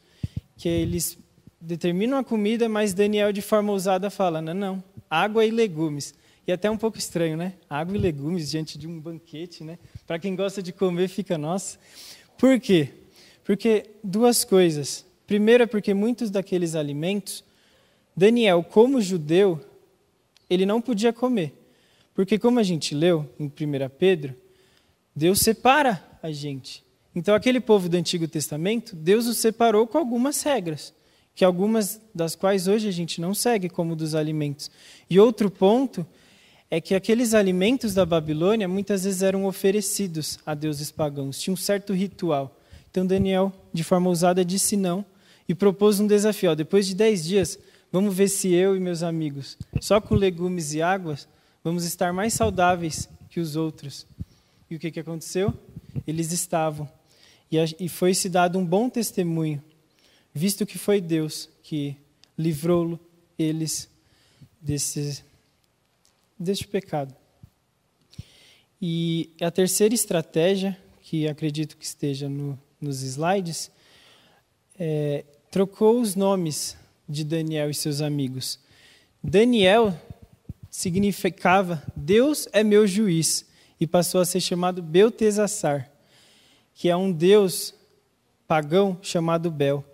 Que eles determinam a comida, mas Daniel, de forma ousada, fala: não, não, água e legumes. E até um pouco estranho, né? Água e legumes diante de um banquete, né? Para quem gosta de comer, fica nossa. Por quê? Porque duas coisas. Primeiro é porque muitos daqueles alimentos, Daniel, como judeu, ele não podia comer. Porque, como a gente leu em 1 Pedro, Deus separa a gente. Então, aquele povo do Antigo Testamento, Deus os separou com algumas regras, que algumas das quais hoje a gente não segue, como dos alimentos. E outro ponto é que aqueles alimentos da Babilônia muitas vezes eram oferecidos a deuses pagãos, tinha um certo ritual. Então, Daniel, de forma ousada, disse não e propôs um desafio. Depois de dez dias, Vamos ver se eu e meus amigos, só com legumes e águas, vamos estar mais saudáveis que os outros. E o que aconteceu? Eles estavam. E foi-se dado um bom testemunho, visto que foi Deus que livrou eles desse, deste pecado. E a terceira estratégia, que acredito que esteja no, nos slides, é, trocou os nomes de Daniel e seus amigos. Daniel significava Deus é meu juiz e passou a ser chamado Beltesassar, que é um deus pagão chamado Bel.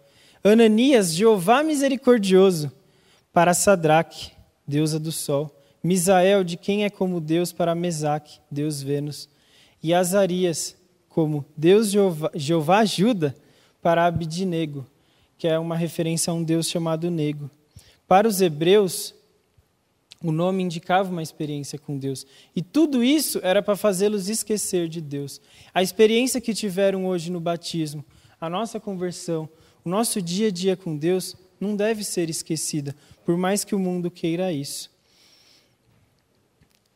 Ananias, Jeová misericordioso, para Sadraque, deusa do sol. Misael, de quem é como Deus para Mesaque, Deus Vênus. E Azarias, como Deus Jeová, Jeová ajuda para Abidnego, que é uma referência a um deus chamado Nego. Para os hebreus, o nome indicava uma experiência com Deus. E tudo isso era para fazê-los esquecer de Deus. A experiência que tiveram hoje no batismo, a nossa conversão, o nosso dia a dia com Deus, não deve ser esquecida, por mais que o mundo queira isso.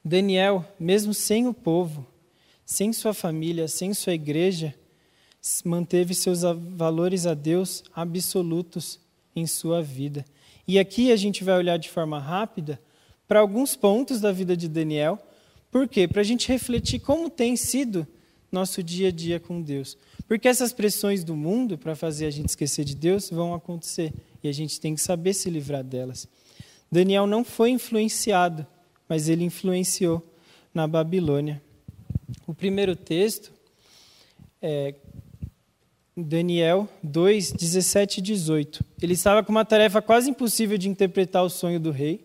Daniel, mesmo sem o povo, sem sua família, sem sua igreja, manteve seus valores a Deus absolutos em sua vida. E aqui a gente vai olhar de forma rápida para alguns pontos da vida de Daniel. Por quê? Para a gente refletir como tem sido nosso dia a dia com Deus. Porque essas pressões do mundo para fazer a gente esquecer de Deus vão acontecer e a gente tem que saber se livrar delas. Daniel não foi influenciado, mas ele influenciou na Babilônia. O primeiro texto é Daniel 2, 17 e 18. Ele estava com uma tarefa quase impossível de interpretar o sonho do rei.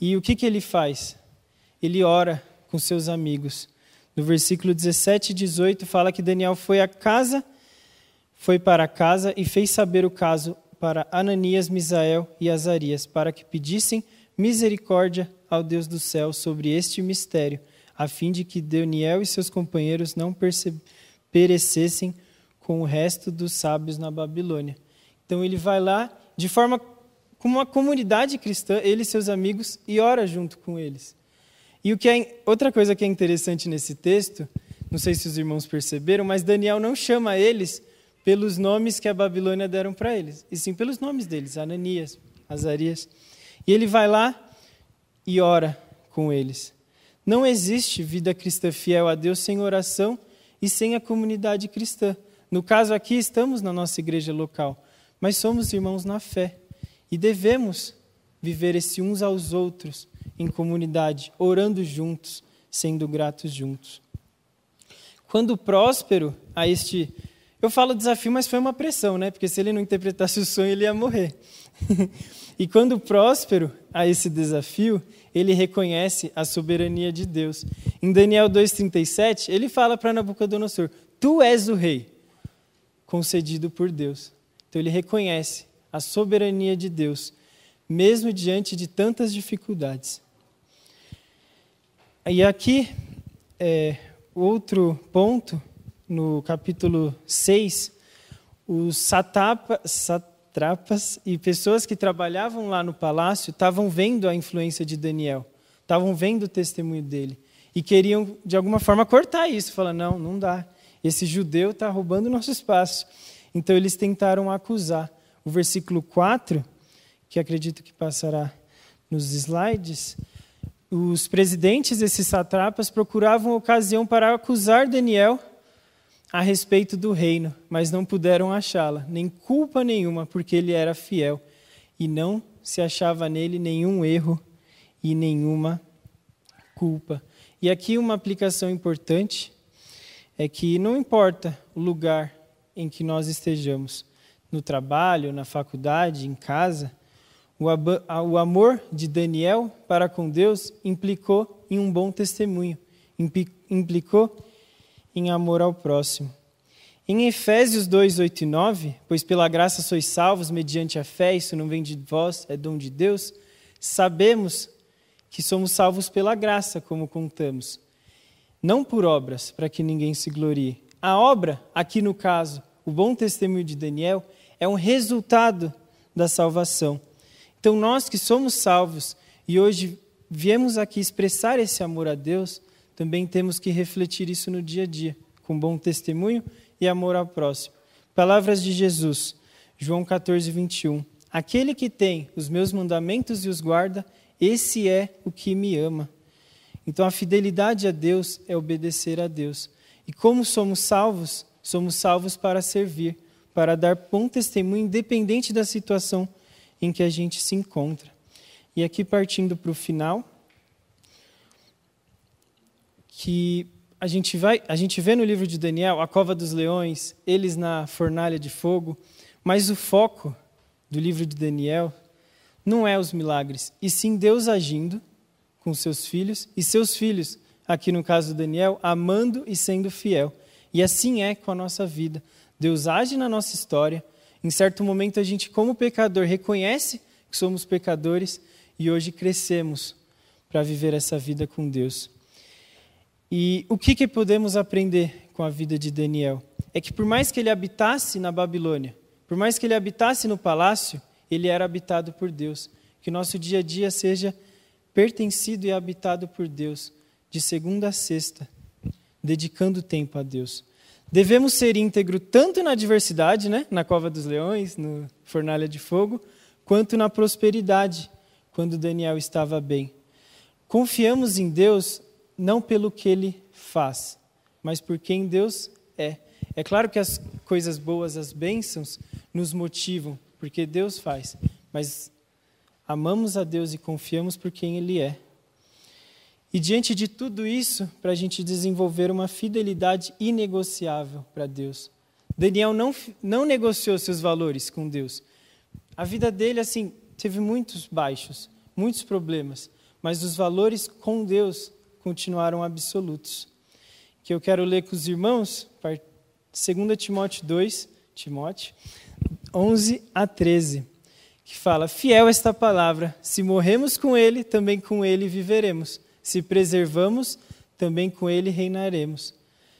E o que, que ele faz? Ele ora com seus amigos. No versículo 17 e 18 fala que Daniel foi à casa, foi para casa e fez saber o caso para Ananias, Misael e Azarias, para que pedissem misericórdia ao Deus do céu sobre este mistério, a fim de que Daniel e seus companheiros não perecessem com o resto dos sábios na Babilônia. Então ele vai lá de forma como uma comunidade cristã, ele e seus amigos, e ora junto com eles. E o que é, outra coisa que é interessante nesse texto, não sei se os irmãos perceberam, mas Daniel não chama eles pelos nomes que a Babilônia deram para eles, e sim pelos nomes deles, Ananias, Azarias. E ele vai lá e ora com eles. Não existe vida cristã fiel a Deus sem oração e sem a comunidade cristã. No caso aqui, estamos na nossa igreja local, mas somos irmãos na fé e devemos viver esse uns aos outros em comunidade, orando juntos, sendo gratos juntos. Quando próspero a este. Eu falo desafio, mas foi uma pressão, né? Porque se ele não interpretasse o sonho, ele ia morrer. e quando próspero a esse desafio, ele reconhece a soberania de Deus. Em Daniel 2,37, ele fala para Nabucodonosor: Tu és o rei, concedido por Deus. Então ele reconhece a soberania de Deus, mesmo diante de tantas dificuldades. E aqui, é, outro ponto, no capítulo 6, os satapa, satrapas e pessoas que trabalhavam lá no palácio estavam vendo a influência de Daniel, estavam vendo o testemunho dele e queriam, de alguma forma, cortar isso, falando: não, não dá, esse judeu está roubando nosso espaço. Então eles tentaram acusar. O versículo 4, que acredito que passará nos slides, os presidentes desses satrapas procuravam ocasião para acusar Daniel a respeito do reino, mas não puderam achá-la, nem culpa nenhuma, porque ele era fiel e não se achava nele nenhum erro e nenhuma culpa. E aqui uma aplicação importante é que não importa o lugar em que nós estejamos, no trabalho, na faculdade, em casa, o amor de Daniel para com Deus implicou em um bom testemunho, implicou em amor ao próximo. Em Efésios 2, 8 e 9, pois pela graça sois salvos mediante a fé, isso não vem de vós, é dom de Deus, sabemos que somos salvos pela graça, como contamos, não por obras, para que ninguém se glorie. A obra, aqui no caso, o bom testemunho de Daniel, é um resultado da salvação. Então, nós que somos salvos e hoje viemos aqui expressar esse amor a Deus, também temos que refletir isso no dia a dia, com bom testemunho e amor ao próximo. Palavras de Jesus, João 14, 21. Aquele que tem os meus mandamentos e os guarda, esse é o que me ama. Então, a fidelidade a Deus é obedecer a Deus. E como somos salvos, somos salvos para servir, para dar bom testemunho, independente da situação em que a gente se encontra. E aqui partindo para o final, que a gente vai, a gente vê no livro de Daniel a cova dos leões, eles na fornalha de fogo, mas o foco do livro de Daniel não é os milagres, e sim Deus agindo com seus filhos e seus filhos, aqui no caso Daniel, amando e sendo fiel. E assim é com a nossa vida. Deus age na nossa história, em certo momento, a gente, como pecador, reconhece que somos pecadores e hoje crescemos para viver essa vida com Deus. E o que, que podemos aprender com a vida de Daniel? É que por mais que ele habitasse na Babilônia, por mais que ele habitasse no palácio, ele era habitado por Deus. Que nosso dia a dia seja pertencido e habitado por Deus, de segunda a sexta, dedicando tempo a Deus. Devemos ser íntegro tanto na adversidade, né, na cova dos leões, no fornalha de fogo, quanto na prosperidade, quando Daniel estava bem. Confiamos em Deus não pelo que ele faz, mas por quem Deus é. É claro que as coisas boas, as bênçãos, nos motivam, porque Deus faz, mas amamos a Deus e confiamos por quem Ele é. E diante de tudo isso, para a gente desenvolver uma fidelidade inegociável para Deus. Daniel não, não negociou seus valores com Deus. A vida dele, assim, teve muitos baixos, muitos problemas, mas os valores com Deus continuaram absolutos. Que eu quero ler com os irmãos, 2 Timóteo 2, Timóteo, 11 a 13, que fala: Fiel esta palavra, se morremos com ele, também com ele viveremos. Se preservamos, também com ele reinaremos.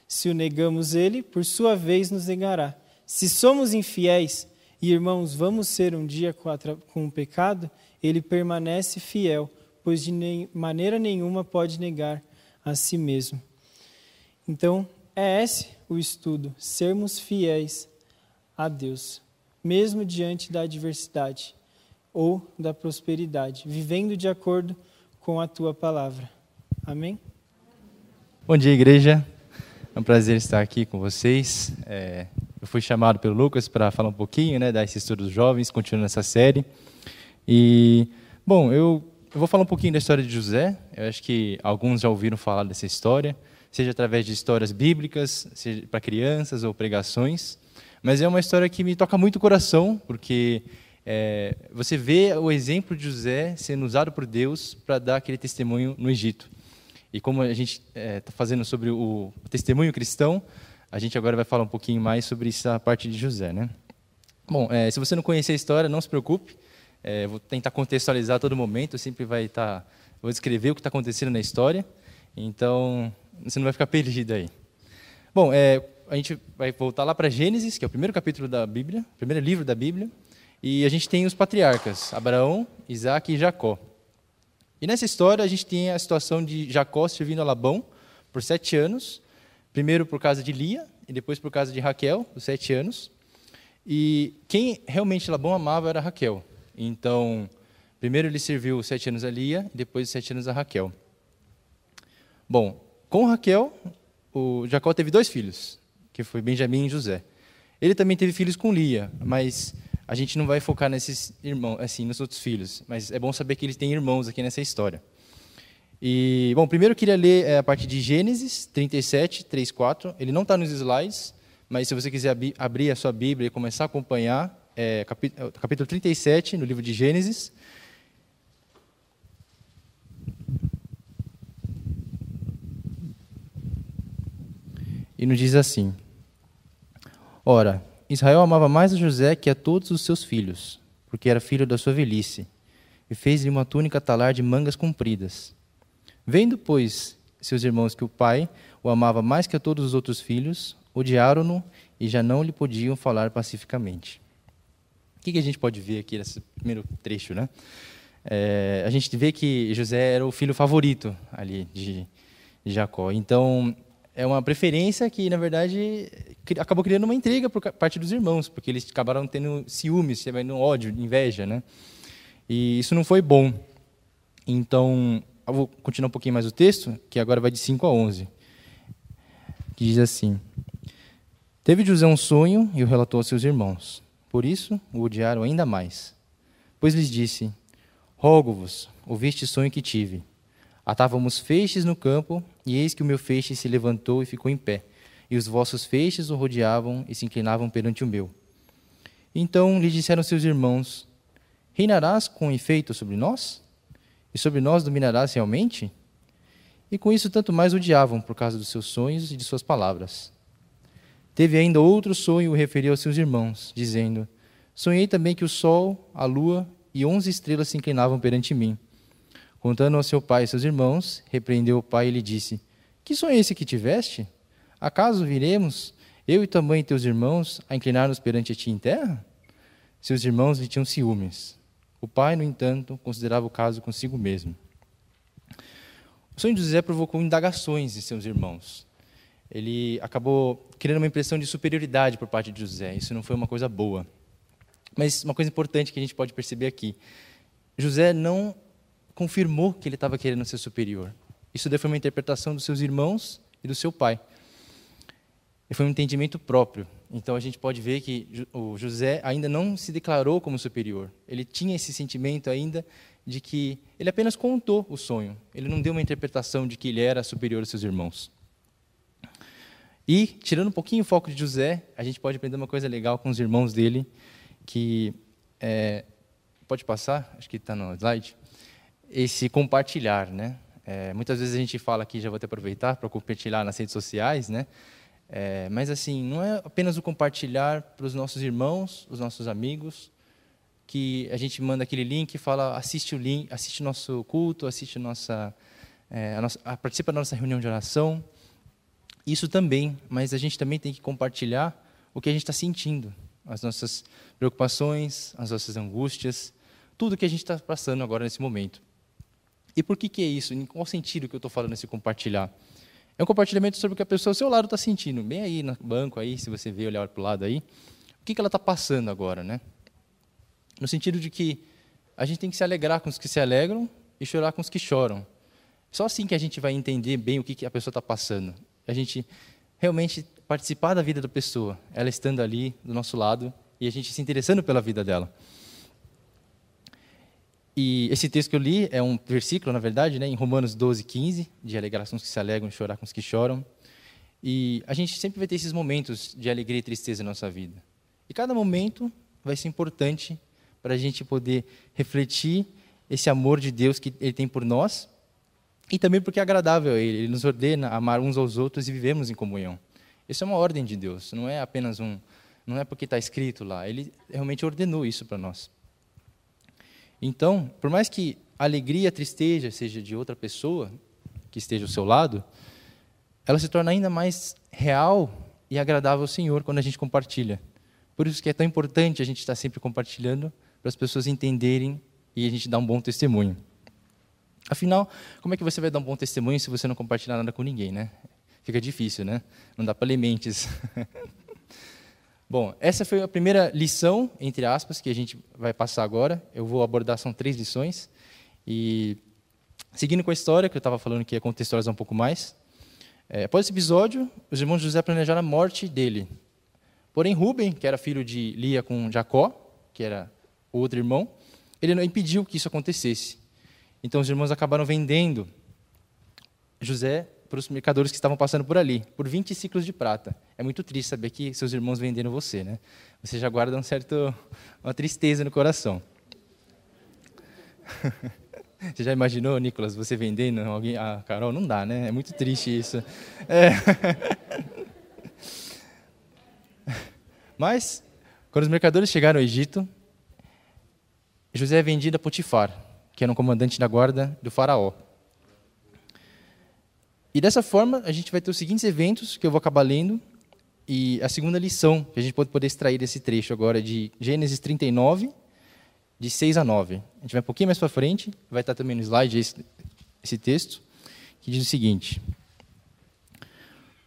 Se o negamos, ele, por sua vez, nos negará. Se somos infiéis, e irmãos, vamos ser um dia com o pecado, ele permanece fiel, pois de nem, maneira nenhuma pode negar a si mesmo. Então, é esse o estudo, sermos fiéis a Deus, mesmo diante da adversidade ou da prosperidade, vivendo de acordo com a tua palavra. Amém? Bom dia, igreja. É um prazer estar aqui com vocês. É, eu fui chamado pelo Lucas para falar um pouquinho, né, dar esse estudo dos jovens, continuando essa série. E, bom, eu, eu vou falar um pouquinho da história de José. Eu acho que alguns já ouviram falar dessa história, seja através de histórias bíblicas, seja para crianças ou pregações. Mas é uma história que me toca muito o coração, porque é, você vê o exemplo de José sendo usado por Deus para dar aquele testemunho no Egito. E como a gente está é, tá fazendo sobre o testemunho cristão, a gente agora vai falar um pouquinho mais sobre essa parte de José. Né? Bom, é, se você não conhecer a história, não se preocupe. É, vou tentar contextualizar a todo momento, sempre vai estar, tá, vou descrever o que está acontecendo na história, então você não vai ficar perdido aí. Bom, é, a gente vai voltar lá para Gênesis, que é o primeiro capítulo da Bíblia, primeiro livro da Bíblia, e a gente tem os patriarcas, Abraão, Isaac e Jacó. E nessa história a gente tem a situação de Jacó servindo a Labão por sete anos, primeiro por causa de Lia e depois por causa de Raquel, os sete anos. E quem realmente Labão amava era Raquel. Então, primeiro ele serviu sete anos a Lia depois sete anos a Raquel. Bom, com Raquel, o Jacó teve dois filhos, que foi Benjamim e José. Ele também teve filhos com Lia, mas a gente não vai focar nesses irmãos, assim, nos outros filhos, mas é bom saber que ele tem irmãos aqui nessa história. E, bom, primeiro eu queria ler é, a parte de Gênesis 37, 3, 4. Ele não está nos slides, mas se você quiser ab abrir a sua Bíblia e começar a acompanhar, é, capítulo, é, capítulo 37, no livro de Gênesis. E nos diz assim: Ora, Israel amava mais a José que a todos os seus filhos, porque era filho da sua velhice, e fez-lhe uma túnica talar de mangas compridas. Vendo, pois, seus irmãos que o pai o amava mais que a todos os outros filhos, odiaram-no e já não lhe podiam falar pacificamente. O que, a gente pode ver aqui nesse primeiro trecho, né? É, a gente vê que José era o filho favorito ali de Jacó. Então, é uma preferência que, na verdade, acabou criando uma intriga por parte dos irmãos, porque eles acabaram tendo ciúmes, tendo ódio, inveja, né? E isso não foi bom. Então, vou continuar um pouquinho mais o texto, que agora vai de 5 a 11. Que diz assim: Teve José um sonho e o relatou aos seus irmãos. Por isso, o odiaram ainda mais. Pois lhes disse: Rogo-vos, ouviste o sonho que tive. Atávamos feixes no campo, e eis que o meu feixe se levantou e ficou em pé, e os vossos feixes o rodeavam e se inclinavam perante o meu. Então lhe disseram seus irmãos: Reinarás com efeito sobre nós? E sobre nós dominarás realmente? E com isso tanto mais odiavam por causa dos seus sonhos e de suas palavras. Teve ainda outro sonho e o referiu aos seus irmãos, dizendo: Sonhei também que o sol, a lua e onze estrelas se inclinavam perante mim. Contando ao seu pai e seus irmãos, repreendeu o pai e lhe disse: Que sonho é esse que tiveste? Acaso viremos, eu e e teus irmãos, a inclinar-nos perante ti em terra? Seus irmãos lhe tinham ciúmes. O pai, no entanto, considerava o caso consigo mesmo. O sonho de José provocou indagações em seus irmãos. Ele acabou criando uma impressão de superioridade por parte de José. Isso não foi uma coisa boa. Mas uma coisa importante que a gente pode perceber aqui: José não confirmou que ele estava querendo ser superior. Isso foi uma interpretação dos seus irmãos e do seu pai. E foi um entendimento próprio. Então a gente pode ver que o José ainda não se declarou como superior. Ele tinha esse sentimento ainda de que ele apenas contou o sonho. Ele não deu uma interpretação de que ele era superior aos seus irmãos. E, tirando um pouquinho o foco de José, a gente pode aprender uma coisa legal com os irmãos dele, que é, pode passar, acho que está no slide, esse compartilhar, né? É, muitas vezes a gente fala aqui, já vou até aproveitar para compartilhar nas redes sociais, né? É, mas assim, não é apenas o compartilhar para os nossos irmãos, os nossos amigos, que a gente manda aquele link e fala assiste o link, assiste nosso culto, assiste nossa, é, a nossa a, participa da nossa reunião de oração. Isso também, mas a gente também tem que compartilhar o que a gente está sentindo, as nossas preocupações, as nossas angústias, tudo que a gente está passando agora nesse momento. E por que, que é isso? Em qual sentido que eu estou falando esse compartilhar? É um compartilhamento sobre o que a pessoa ao seu lado está sentindo, bem aí no banco, aí, se você vê olhar para o lado aí, o que, que ela está passando agora, né? No sentido de que a gente tem que se alegrar com os que se alegram e chorar com os que choram. Só assim que a gente vai entender bem o que, que a pessoa está passando. A gente realmente participar da vida da pessoa, ela estando ali do nosso lado e a gente se interessando pela vida dela. E esse texto que eu li é um versículo, na verdade, né, em Romanos 12, 15, de alegrar com os que se alegram e chorar com os que choram. E a gente sempre vai ter esses momentos de alegria e tristeza na nossa vida. E cada momento vai ser importante para a gente poder refletir esse amor de Deus que Ele tem por nós e também porque é agradável a Ele. Ele nos ordena amar uns aos outros e vivemos em comunhão. Isso é uma ordem de Deus, não é apenas um. Não é porque está escrito lá. Ele realmente ordenou isso para nós. Então, por mais que a alegria a tristeza seja de outra pessoa que esteja ao seu lado, ela se torna ainda mais real e agradável ao Senhor quando a gente compartilha. Por isso que é tão importante a gente estar sempre compartilhando para as pessoas entenderem e a gente dar um bom testemunho. Afinal, como é que você vai dar um bom testemunho se você não compartilhar nada com ninguém, né? Fica difícil, né? Não dá para ler mentes. Bom, essa foi a primeira lição, entre aspas, que a gente vai passar agora. Eu vou abordar, são três lições. E, seguindo com a história, que eu estava falando que ia contextualizar um pouco mais, é, após esse episódio, os irmãos José planejaram a morte dele. Porém, Rubem, que era filho de Lia com Jacó, que era outro irmão, ele não impediu que isso acontecesse. Então, os irmãos acabaram vendendo José para os mercadores que estavam passando por ali, por 20 ciclos de prata. É muito triste saber que seus irmãos venderam você, né? Você já guarda um certo, uma tristeza no coração. Você já imaginou, Nicolas, você vendendo alguém? Ah, Carol, não dá, né? É muito triste isso. É. Mas, quando os mercadores chegaram ao Egito, José é vendido a Potifar, que era um comandante da guarda do faraó. E dessa forma, a gente vai ter os seguintes eventos que eu vou acabar lendo. E a segunda lição que a gente pode poder extrair desse trecho agora de Gênesis 39, de 6 a 9. A gente vai um pouquinho mais para frente, vai estar também no slide esse, esse texto, que diz o seguinte: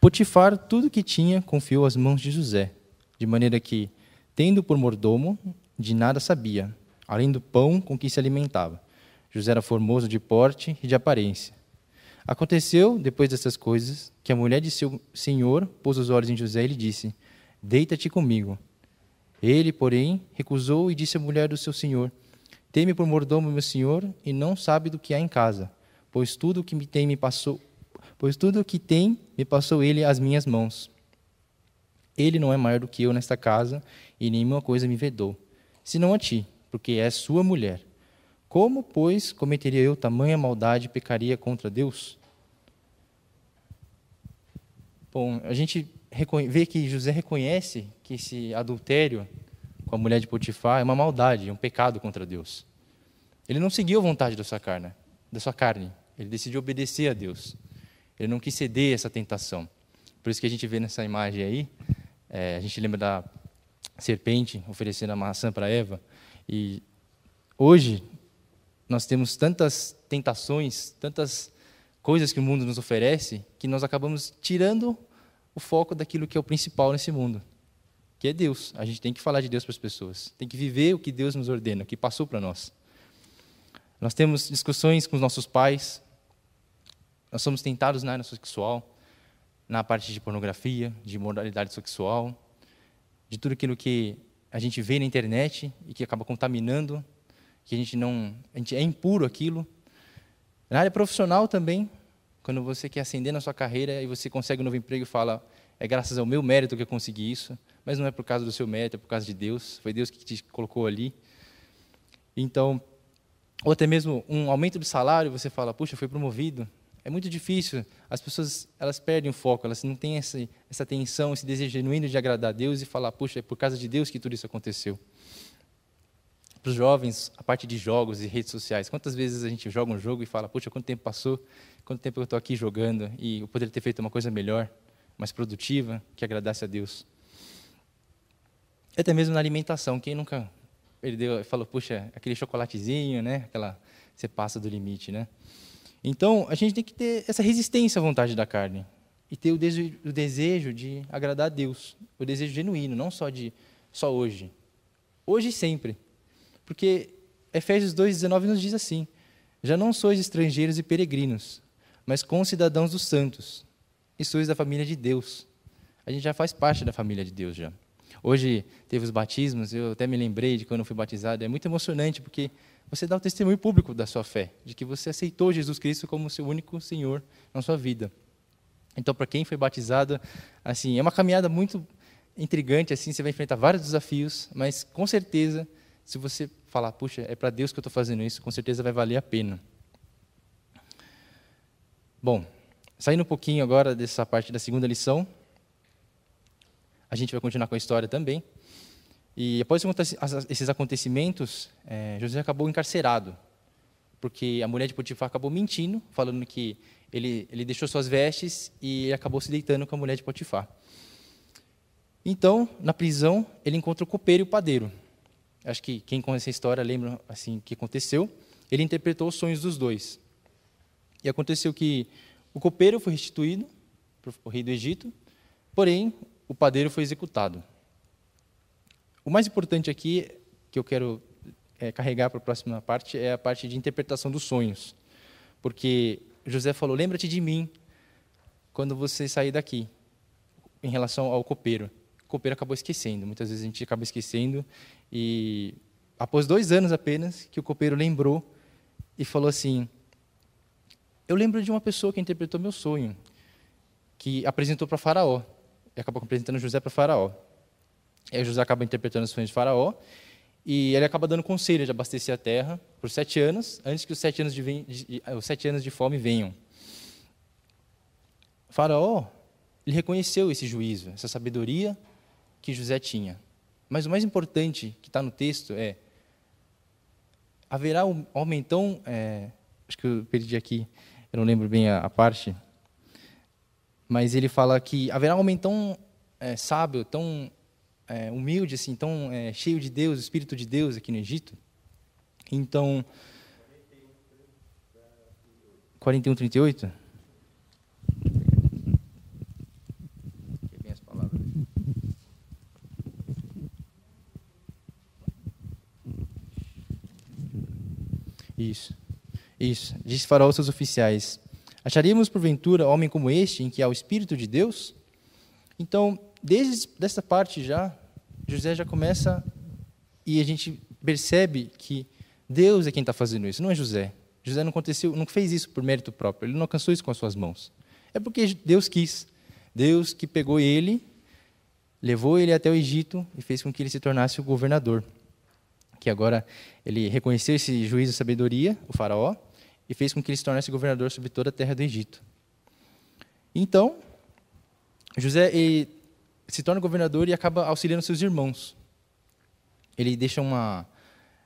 Potifar tudo que tinha confiou às mãos de José, de maneira que, tendo por mordomo, de nada sabia, além do pão com que se alimentava. José era formoso de porte e de aparência Aconteceu, depois dessas coisas, que a mulher de seu senhor pôs os olhos em José e lhe disse: Deita-te comigo. Ele, porém, recusou e disse à mulher do seu senhor: Teme por mordomo meu senhor e não sabe do que há em casa, pois tudo o que me tem me passou, pois tudo o que tem me passou ele às minhas mãos. Ele não é maior do que eu nesta casa e nenhuma coisa me vedou, senão a ti, porque és sua mulher. Como, pois, cometeria eu tamanha maldade e pecaria contra Deus? Bom, a gente vê que José reconhece que esse adultério com a mulher de Potifar é uma maldade, é um pecado contra Deus. Ele não seguiu a vontade da sua carne, da sua carne. Ele decidiu obedecer a Deus. Ele não quis ceder a essa tentação. Por isso que a gente vê nessa imagem aí, é, a gente lembra da serpente oferecendo a maçã para Eva. E hoje nós temos tantas tentações, tantas coisas que o mundo nos oferece, que nós acabamos tirando o foco daquilo que é o principal nesse mundo, que é Deus. A gente tem que falar de Deus para as pessoas, tem que viver o que Deus nos ordena, o que passou para nós. Nós temos discussões com os nossos pais, nós somos tentados na área sexual, na parte de pornografia, de moralidade sexual, de tudo aquilo que a gente vê na internet e que acaba contaminando, que a gente não, a gente é impuro aquilo. Na área profissional também, quando você quer ascender na sua carreira e você consegue um novo emprego e fala, é graças ao meu mérito que eu consegui isso, mas não é por causa do seu mérito, é por causa de Deus, foi Deus que te colocou ali. Então, ou até mesmo um aumento de salário, você fala, puxa, foi promovido. É muito difícil. As pessoas elas perdem o foco, elas não têm essa, essa esse desejo genuíno de agradar a Deus e falar, puxa, é por causa de Deus que tudo isso aconteceu. Para os jovens, a parte de jogos e redes sociais. Quantas vezes a gente joga um jogo e fala, puxa, quanto tempo passou, quanto tempo eu estou aqui jogando e eu poderia ter feito uma coisa melhor, mais produtiva, que agradasse a Deus. Até mesmo na alimentação, quem nunca ele deu, falou, puxa, aquele chocolatezinho, né? Aquela, você passa do limite, né? Então, a gente tem que ter essa resistência à vontade da carne e ter o desejo, o desejo de agradar a Deus, o desejo genuíno, não só de só hoje, hoje e sempre, porque Efésios 2:19 nos diz assim: já não sois estrangeiros e peregrinos, mas concidadãos dos santos, e sois da família de Deus. A gente já faz parte da família de Deus já. Hoje teve os batismos, eu até me lembrei de quando eu fui batizado. É muito emocionante porque você dá o testemunho público da sua fé, de que você aceitou Jesus Cristo como seu único Senhor na sua vida. Então, para quem foi batizado, assim, é uma caminhada muito intrigante, assim, você vai enfrentar vários desafios, mas com certeza, se você falar, puxa, é para Deus que eu estou fazendo isso, com certeza vai valer a pena. Bom, saindo um pouquinho agora dessa parte da segunda lição, a gente vai continuar com a história também. E após esses acontecimentos, é, José acabou encarcerado, porque a mulher de Potifar acabou mentindo, falando que ele, ele deixou suas vestes e acabou se deitando com a mulher de Potifar. Então, na prisão, ele encontra o copeiro e o padeiro. Acho que quem conhece a história lembra assim o que aconteceu. Ele interpretou os sonhos dos dois. E aconteceu que o copeiro foi restituído para o rei do Egito, porém o padeiro foi executado. O mais importante aqui, que eu quero é, carregar para a próxima parte, é a parte de interpretação dos sonhos. Porque José falou: Lembra-te de mim quando você sair daqui, em relação ao copeiro. Copeiro acabou esquecendo, muitas vezes a gente acaba esquecendo. E após dois anos apenas, que o copeiro lembrou e falou assim: Eu lembro de uma pessoa que interpretou meu sonho, que apresentou para Faraó e acaba apresentando José para Faraó. E aí José acaba interpretando os sonhos de Faraó e ele acaba dando conselho de abastecer a terra por sete anos, antes que os sete anos de, de, os sete anos de fome venham. Faraó ele reconheceu esse juízo, essa sabedoria que José tinha. Mas o mais importante que está no texto é haverá um homem tão, é, acho que eu perdi aqui, eu não lembro bem a, a parte, mas ele fala que haverá um homem tão é, sábio, tão é, humilde, assim, tão é, cheio de Deus, Espírito de Deus aqui no Egito. Então, 41, 38? Isso. Isso. Disse Faraó aos seus oficiais: Acharíamos, porventura, homem como este, em que há o Espírito de Deus? Então, desde essa parte já, José já começa e a gente percebe que Deus é quem está fazendo isso, não é José. José não, aconteceu, não fez isso por mérito próprio, ele não alcançou isso com as suas mãos. É porque Deus quis. Deus que pegou ele, levou ele até o Egito e fez com que ele se tornasse o governador. Que agora ele reconheceu esse juízo de sabedoria, o faraó, e fez com que ele se tornasse governador sobre toda a terra do Egito. Então, José se torna governador e acaba auxiliando seus irmãos. Ele deixa uma,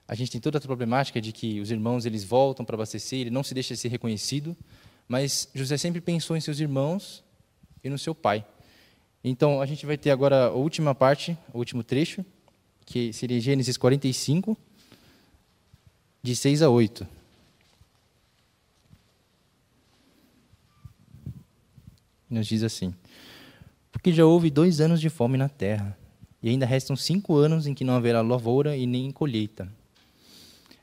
A gente tem toda a problemática de que os irmãos eles voltam para abastecer, ele não se deixa ser reconhecido, mas José sempre pensou em seus irmãos e no seu pai. Então, a gente vai ter agora a última parte, o último trecho, que seria Gênesis 45, de 6 a 8. Nos diz assim: Porque já houve dois anos de fome na terra, e ainda restam cinco anos em que não haverá lavoura e nem colheita.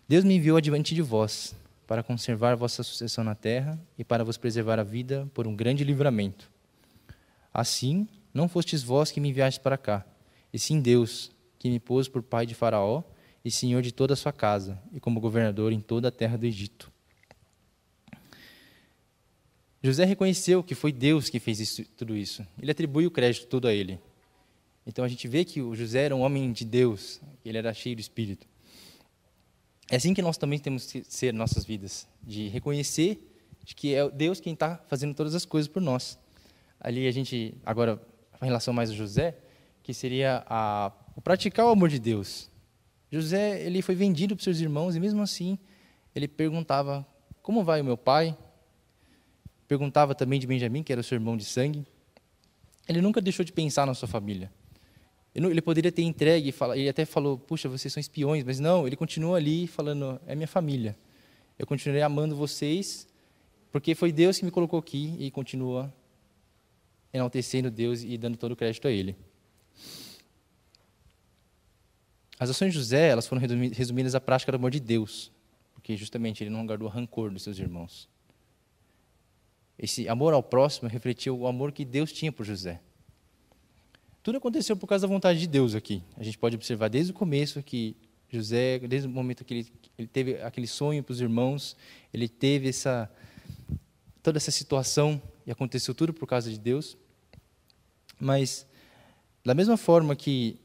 Deus me enviou adiante de vós, para conservar vossa sucessão na terra e para vos preservar a vida por um grande livramento. Assim, não fostes vós que me enviastes para cá, e sim Deus, que me pôs por pai de Faraó e senhor de toda a sua casa, e como governador em toda a terra do Egito. José reconheceu que foi Deus que fez isso, tudo isso. Ele atribui o crédito todo a ele. Então a gente vê que o José era um homem de Deus, ele era cheio do Espírito. É assim que nós também temos que ser nossas vidas, de reconhecer que é Deus quem está fazendo todas as coisas por nós. Ali a gente, agora, em relação mais a José, que seria a, o praticar o amor de Deus. José, ele foi vendido para seus irmãos e mesmo assim ele perguntava: "Como vai o meu pai?" Perguntava também de Benjamim, que era seu irmão de sangue. Ele nunca deixou de pensar na sua família. Ele poderia ter entregue, ele até falou: "Puxa, vocês são espiões", mas não, ele continua ali falando: "É minha família. Eu continuarei amando vocês, porque foi Deus que me colocou aqui e continua enaltecendo Deus e dando todo o crédito a Ele. As ações de José elas foram resumidas à prática do amor de Deus, porque justamente ele não guardou rancor dos seus irmãos. Esse amor ao próximo refletiu o amor que Deus tinha por José. Tudo aconteceu por causa da vontade de Deus aqui. A gente pode observar desde o começo que José, desde o momento que ele, ele teve aquele sonho para os irmãos, ele teve essa toda essa situação e aconteceu tudo por causa de Deus. Mas da mesma forma que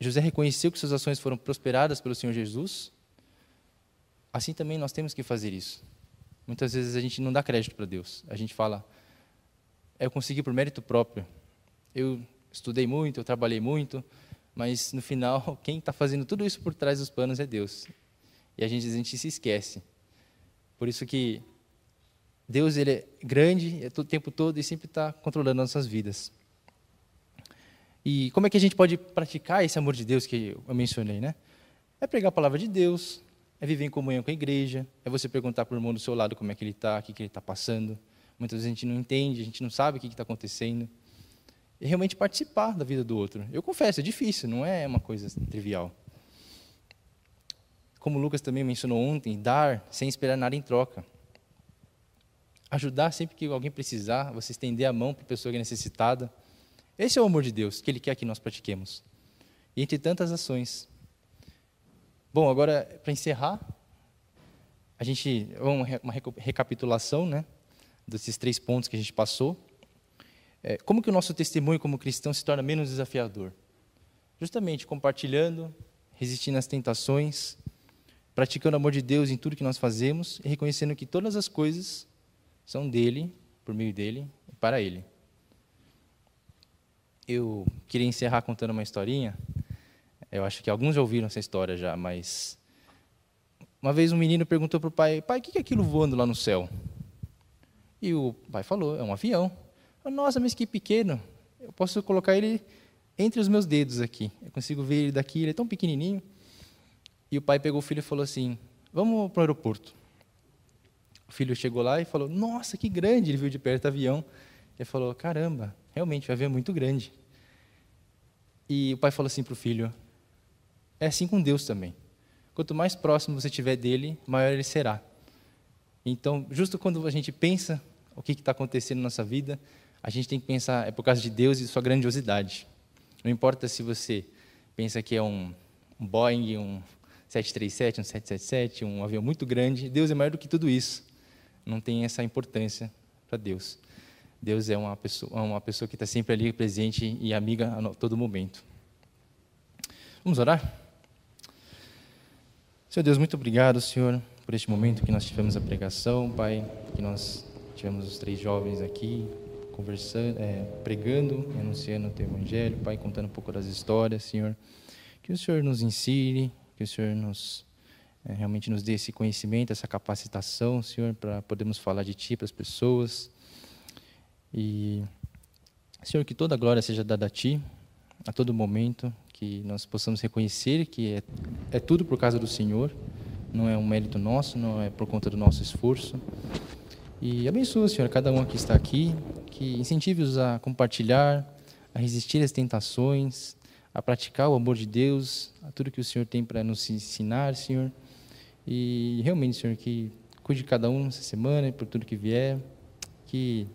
José reconheceu que suas ações foram prosperadas pelo Senhor Jesus, assim também nós temos que fazer isso. Muitas vezes a gente não dá crédito para Deus. A gente fala, eu consegui por mérito próprio. Eu estudei muito, eu trabalhei muito, mas no final, quem está fazendo tudo isso por trás dos panos é Deus. E a gente, a gente se esquece. Por isso que Deus ele é grande é o tempo todo e sempre está controlando nossas vidas. E como é que a gente pode praticar esse amor de Deus que eu mencionei, né? É pregar a palavra de Deus, é viver em comunhão com a igreja, é você perguntar para o irmão do seu lado como é que ele está, o que, que ele está passando. Muitas vezes a gente não entende, a gente não sabe o que está acontecendo. E realmente participar da vida do outro. Eu confesso, é difícil, não é uma coisa trivial. Como o Lucas também mencionou ontem, dar sem esperar nada em troca. Ajudar sempre que alguém precisar, você estender a mão para a pessoa que é necessitada. Esse é o amor de Deus que Ele quer que nós pratiquemos. E entre tantas ações. Bom, agora, para encerrar, a gente. Uma recapitulação né, desses três pontos que a gente passou. É, como que o nosso testemunho como cristão se torna menos desafiador? Justamente compartilhando, resistindo às tentações, praticando o amor de Deus em tudo que nós fazemos e reconhecendo que todas as coisas são dele, por meio dele e para ele eu queria encerrar contando uma historinha. Eu acho que alguns já ouviram essa história já, mas uma vez um menino perguntou para o pai: "Pai, o que é aquilo voando lá no céu?" E o pai falou: "É um avião." Nossa, mas que pequeno! Eu posso colocar ele entre os meus dedos aqui. Eu consigo ver ele daqui. Ele é tão pequenininho. E o pai pegou o filho e falou assim: "Vamos para o aeroporto." O filho chegou lá e falou: "Nossa, que grande!" Ele viu de perto o avião. Ele falou: "Caramba, Realmente, o avião é muito grande. E o pai falou assim para o filho: é assim com Deus também. Quanto mais próximo você estiver dele, maior ele será. Então, justo quando a gente pensa o que está acontecendo na nossa vida, a gente tem que pensar, é por causa de Deus e sua grandiosidade. Não importa se você pensa que é um Boeing, um 737, um 777, um avião muito grande, Deus é maior do que tudo isso. Não tem essa importância para Deus. Deus é uma pessoa, uma pessoa que está sempre ali presente e amiga a todo momento. Vamos orar? Senhor Deus, muito obrigado, Senhor, por este momento que nós tivemos a pregação, Pai, que nós tivemos os três jovens aqui conversando, é, pregando, anunciando o Teu Evangelho, Pai, contando um pouco das histórias, Senhor. Que o Senhor nos ensine, que o Senhor nos é, realmente nos dê esse conhecimento, essa capacitação, Senhor, para podermos falar de Ti para as pessoas. E, Senhor, que toda a glória seja dada a Ti, a todo momento, que nós possamos reconhecer que é, é tudo por causa do Senhor, não é um mérito nosso, não é por conta do nosso esforço. E abençoa, Senhor, cada um que está aqui, que incentive-os a compartilhar, a resistir às tentações, a praticar o amor de Deus, a tudo que o Senhor tem para nos ensinar, Senhor. E realmente, Senhor, que cuide de cada um essa semana e por tudo que vier, que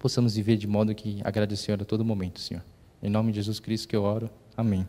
possamos viver de modo que agrade o Senhor a todo momento, Senhor. Em nome de Jesus Cristo que eu oro. Amém.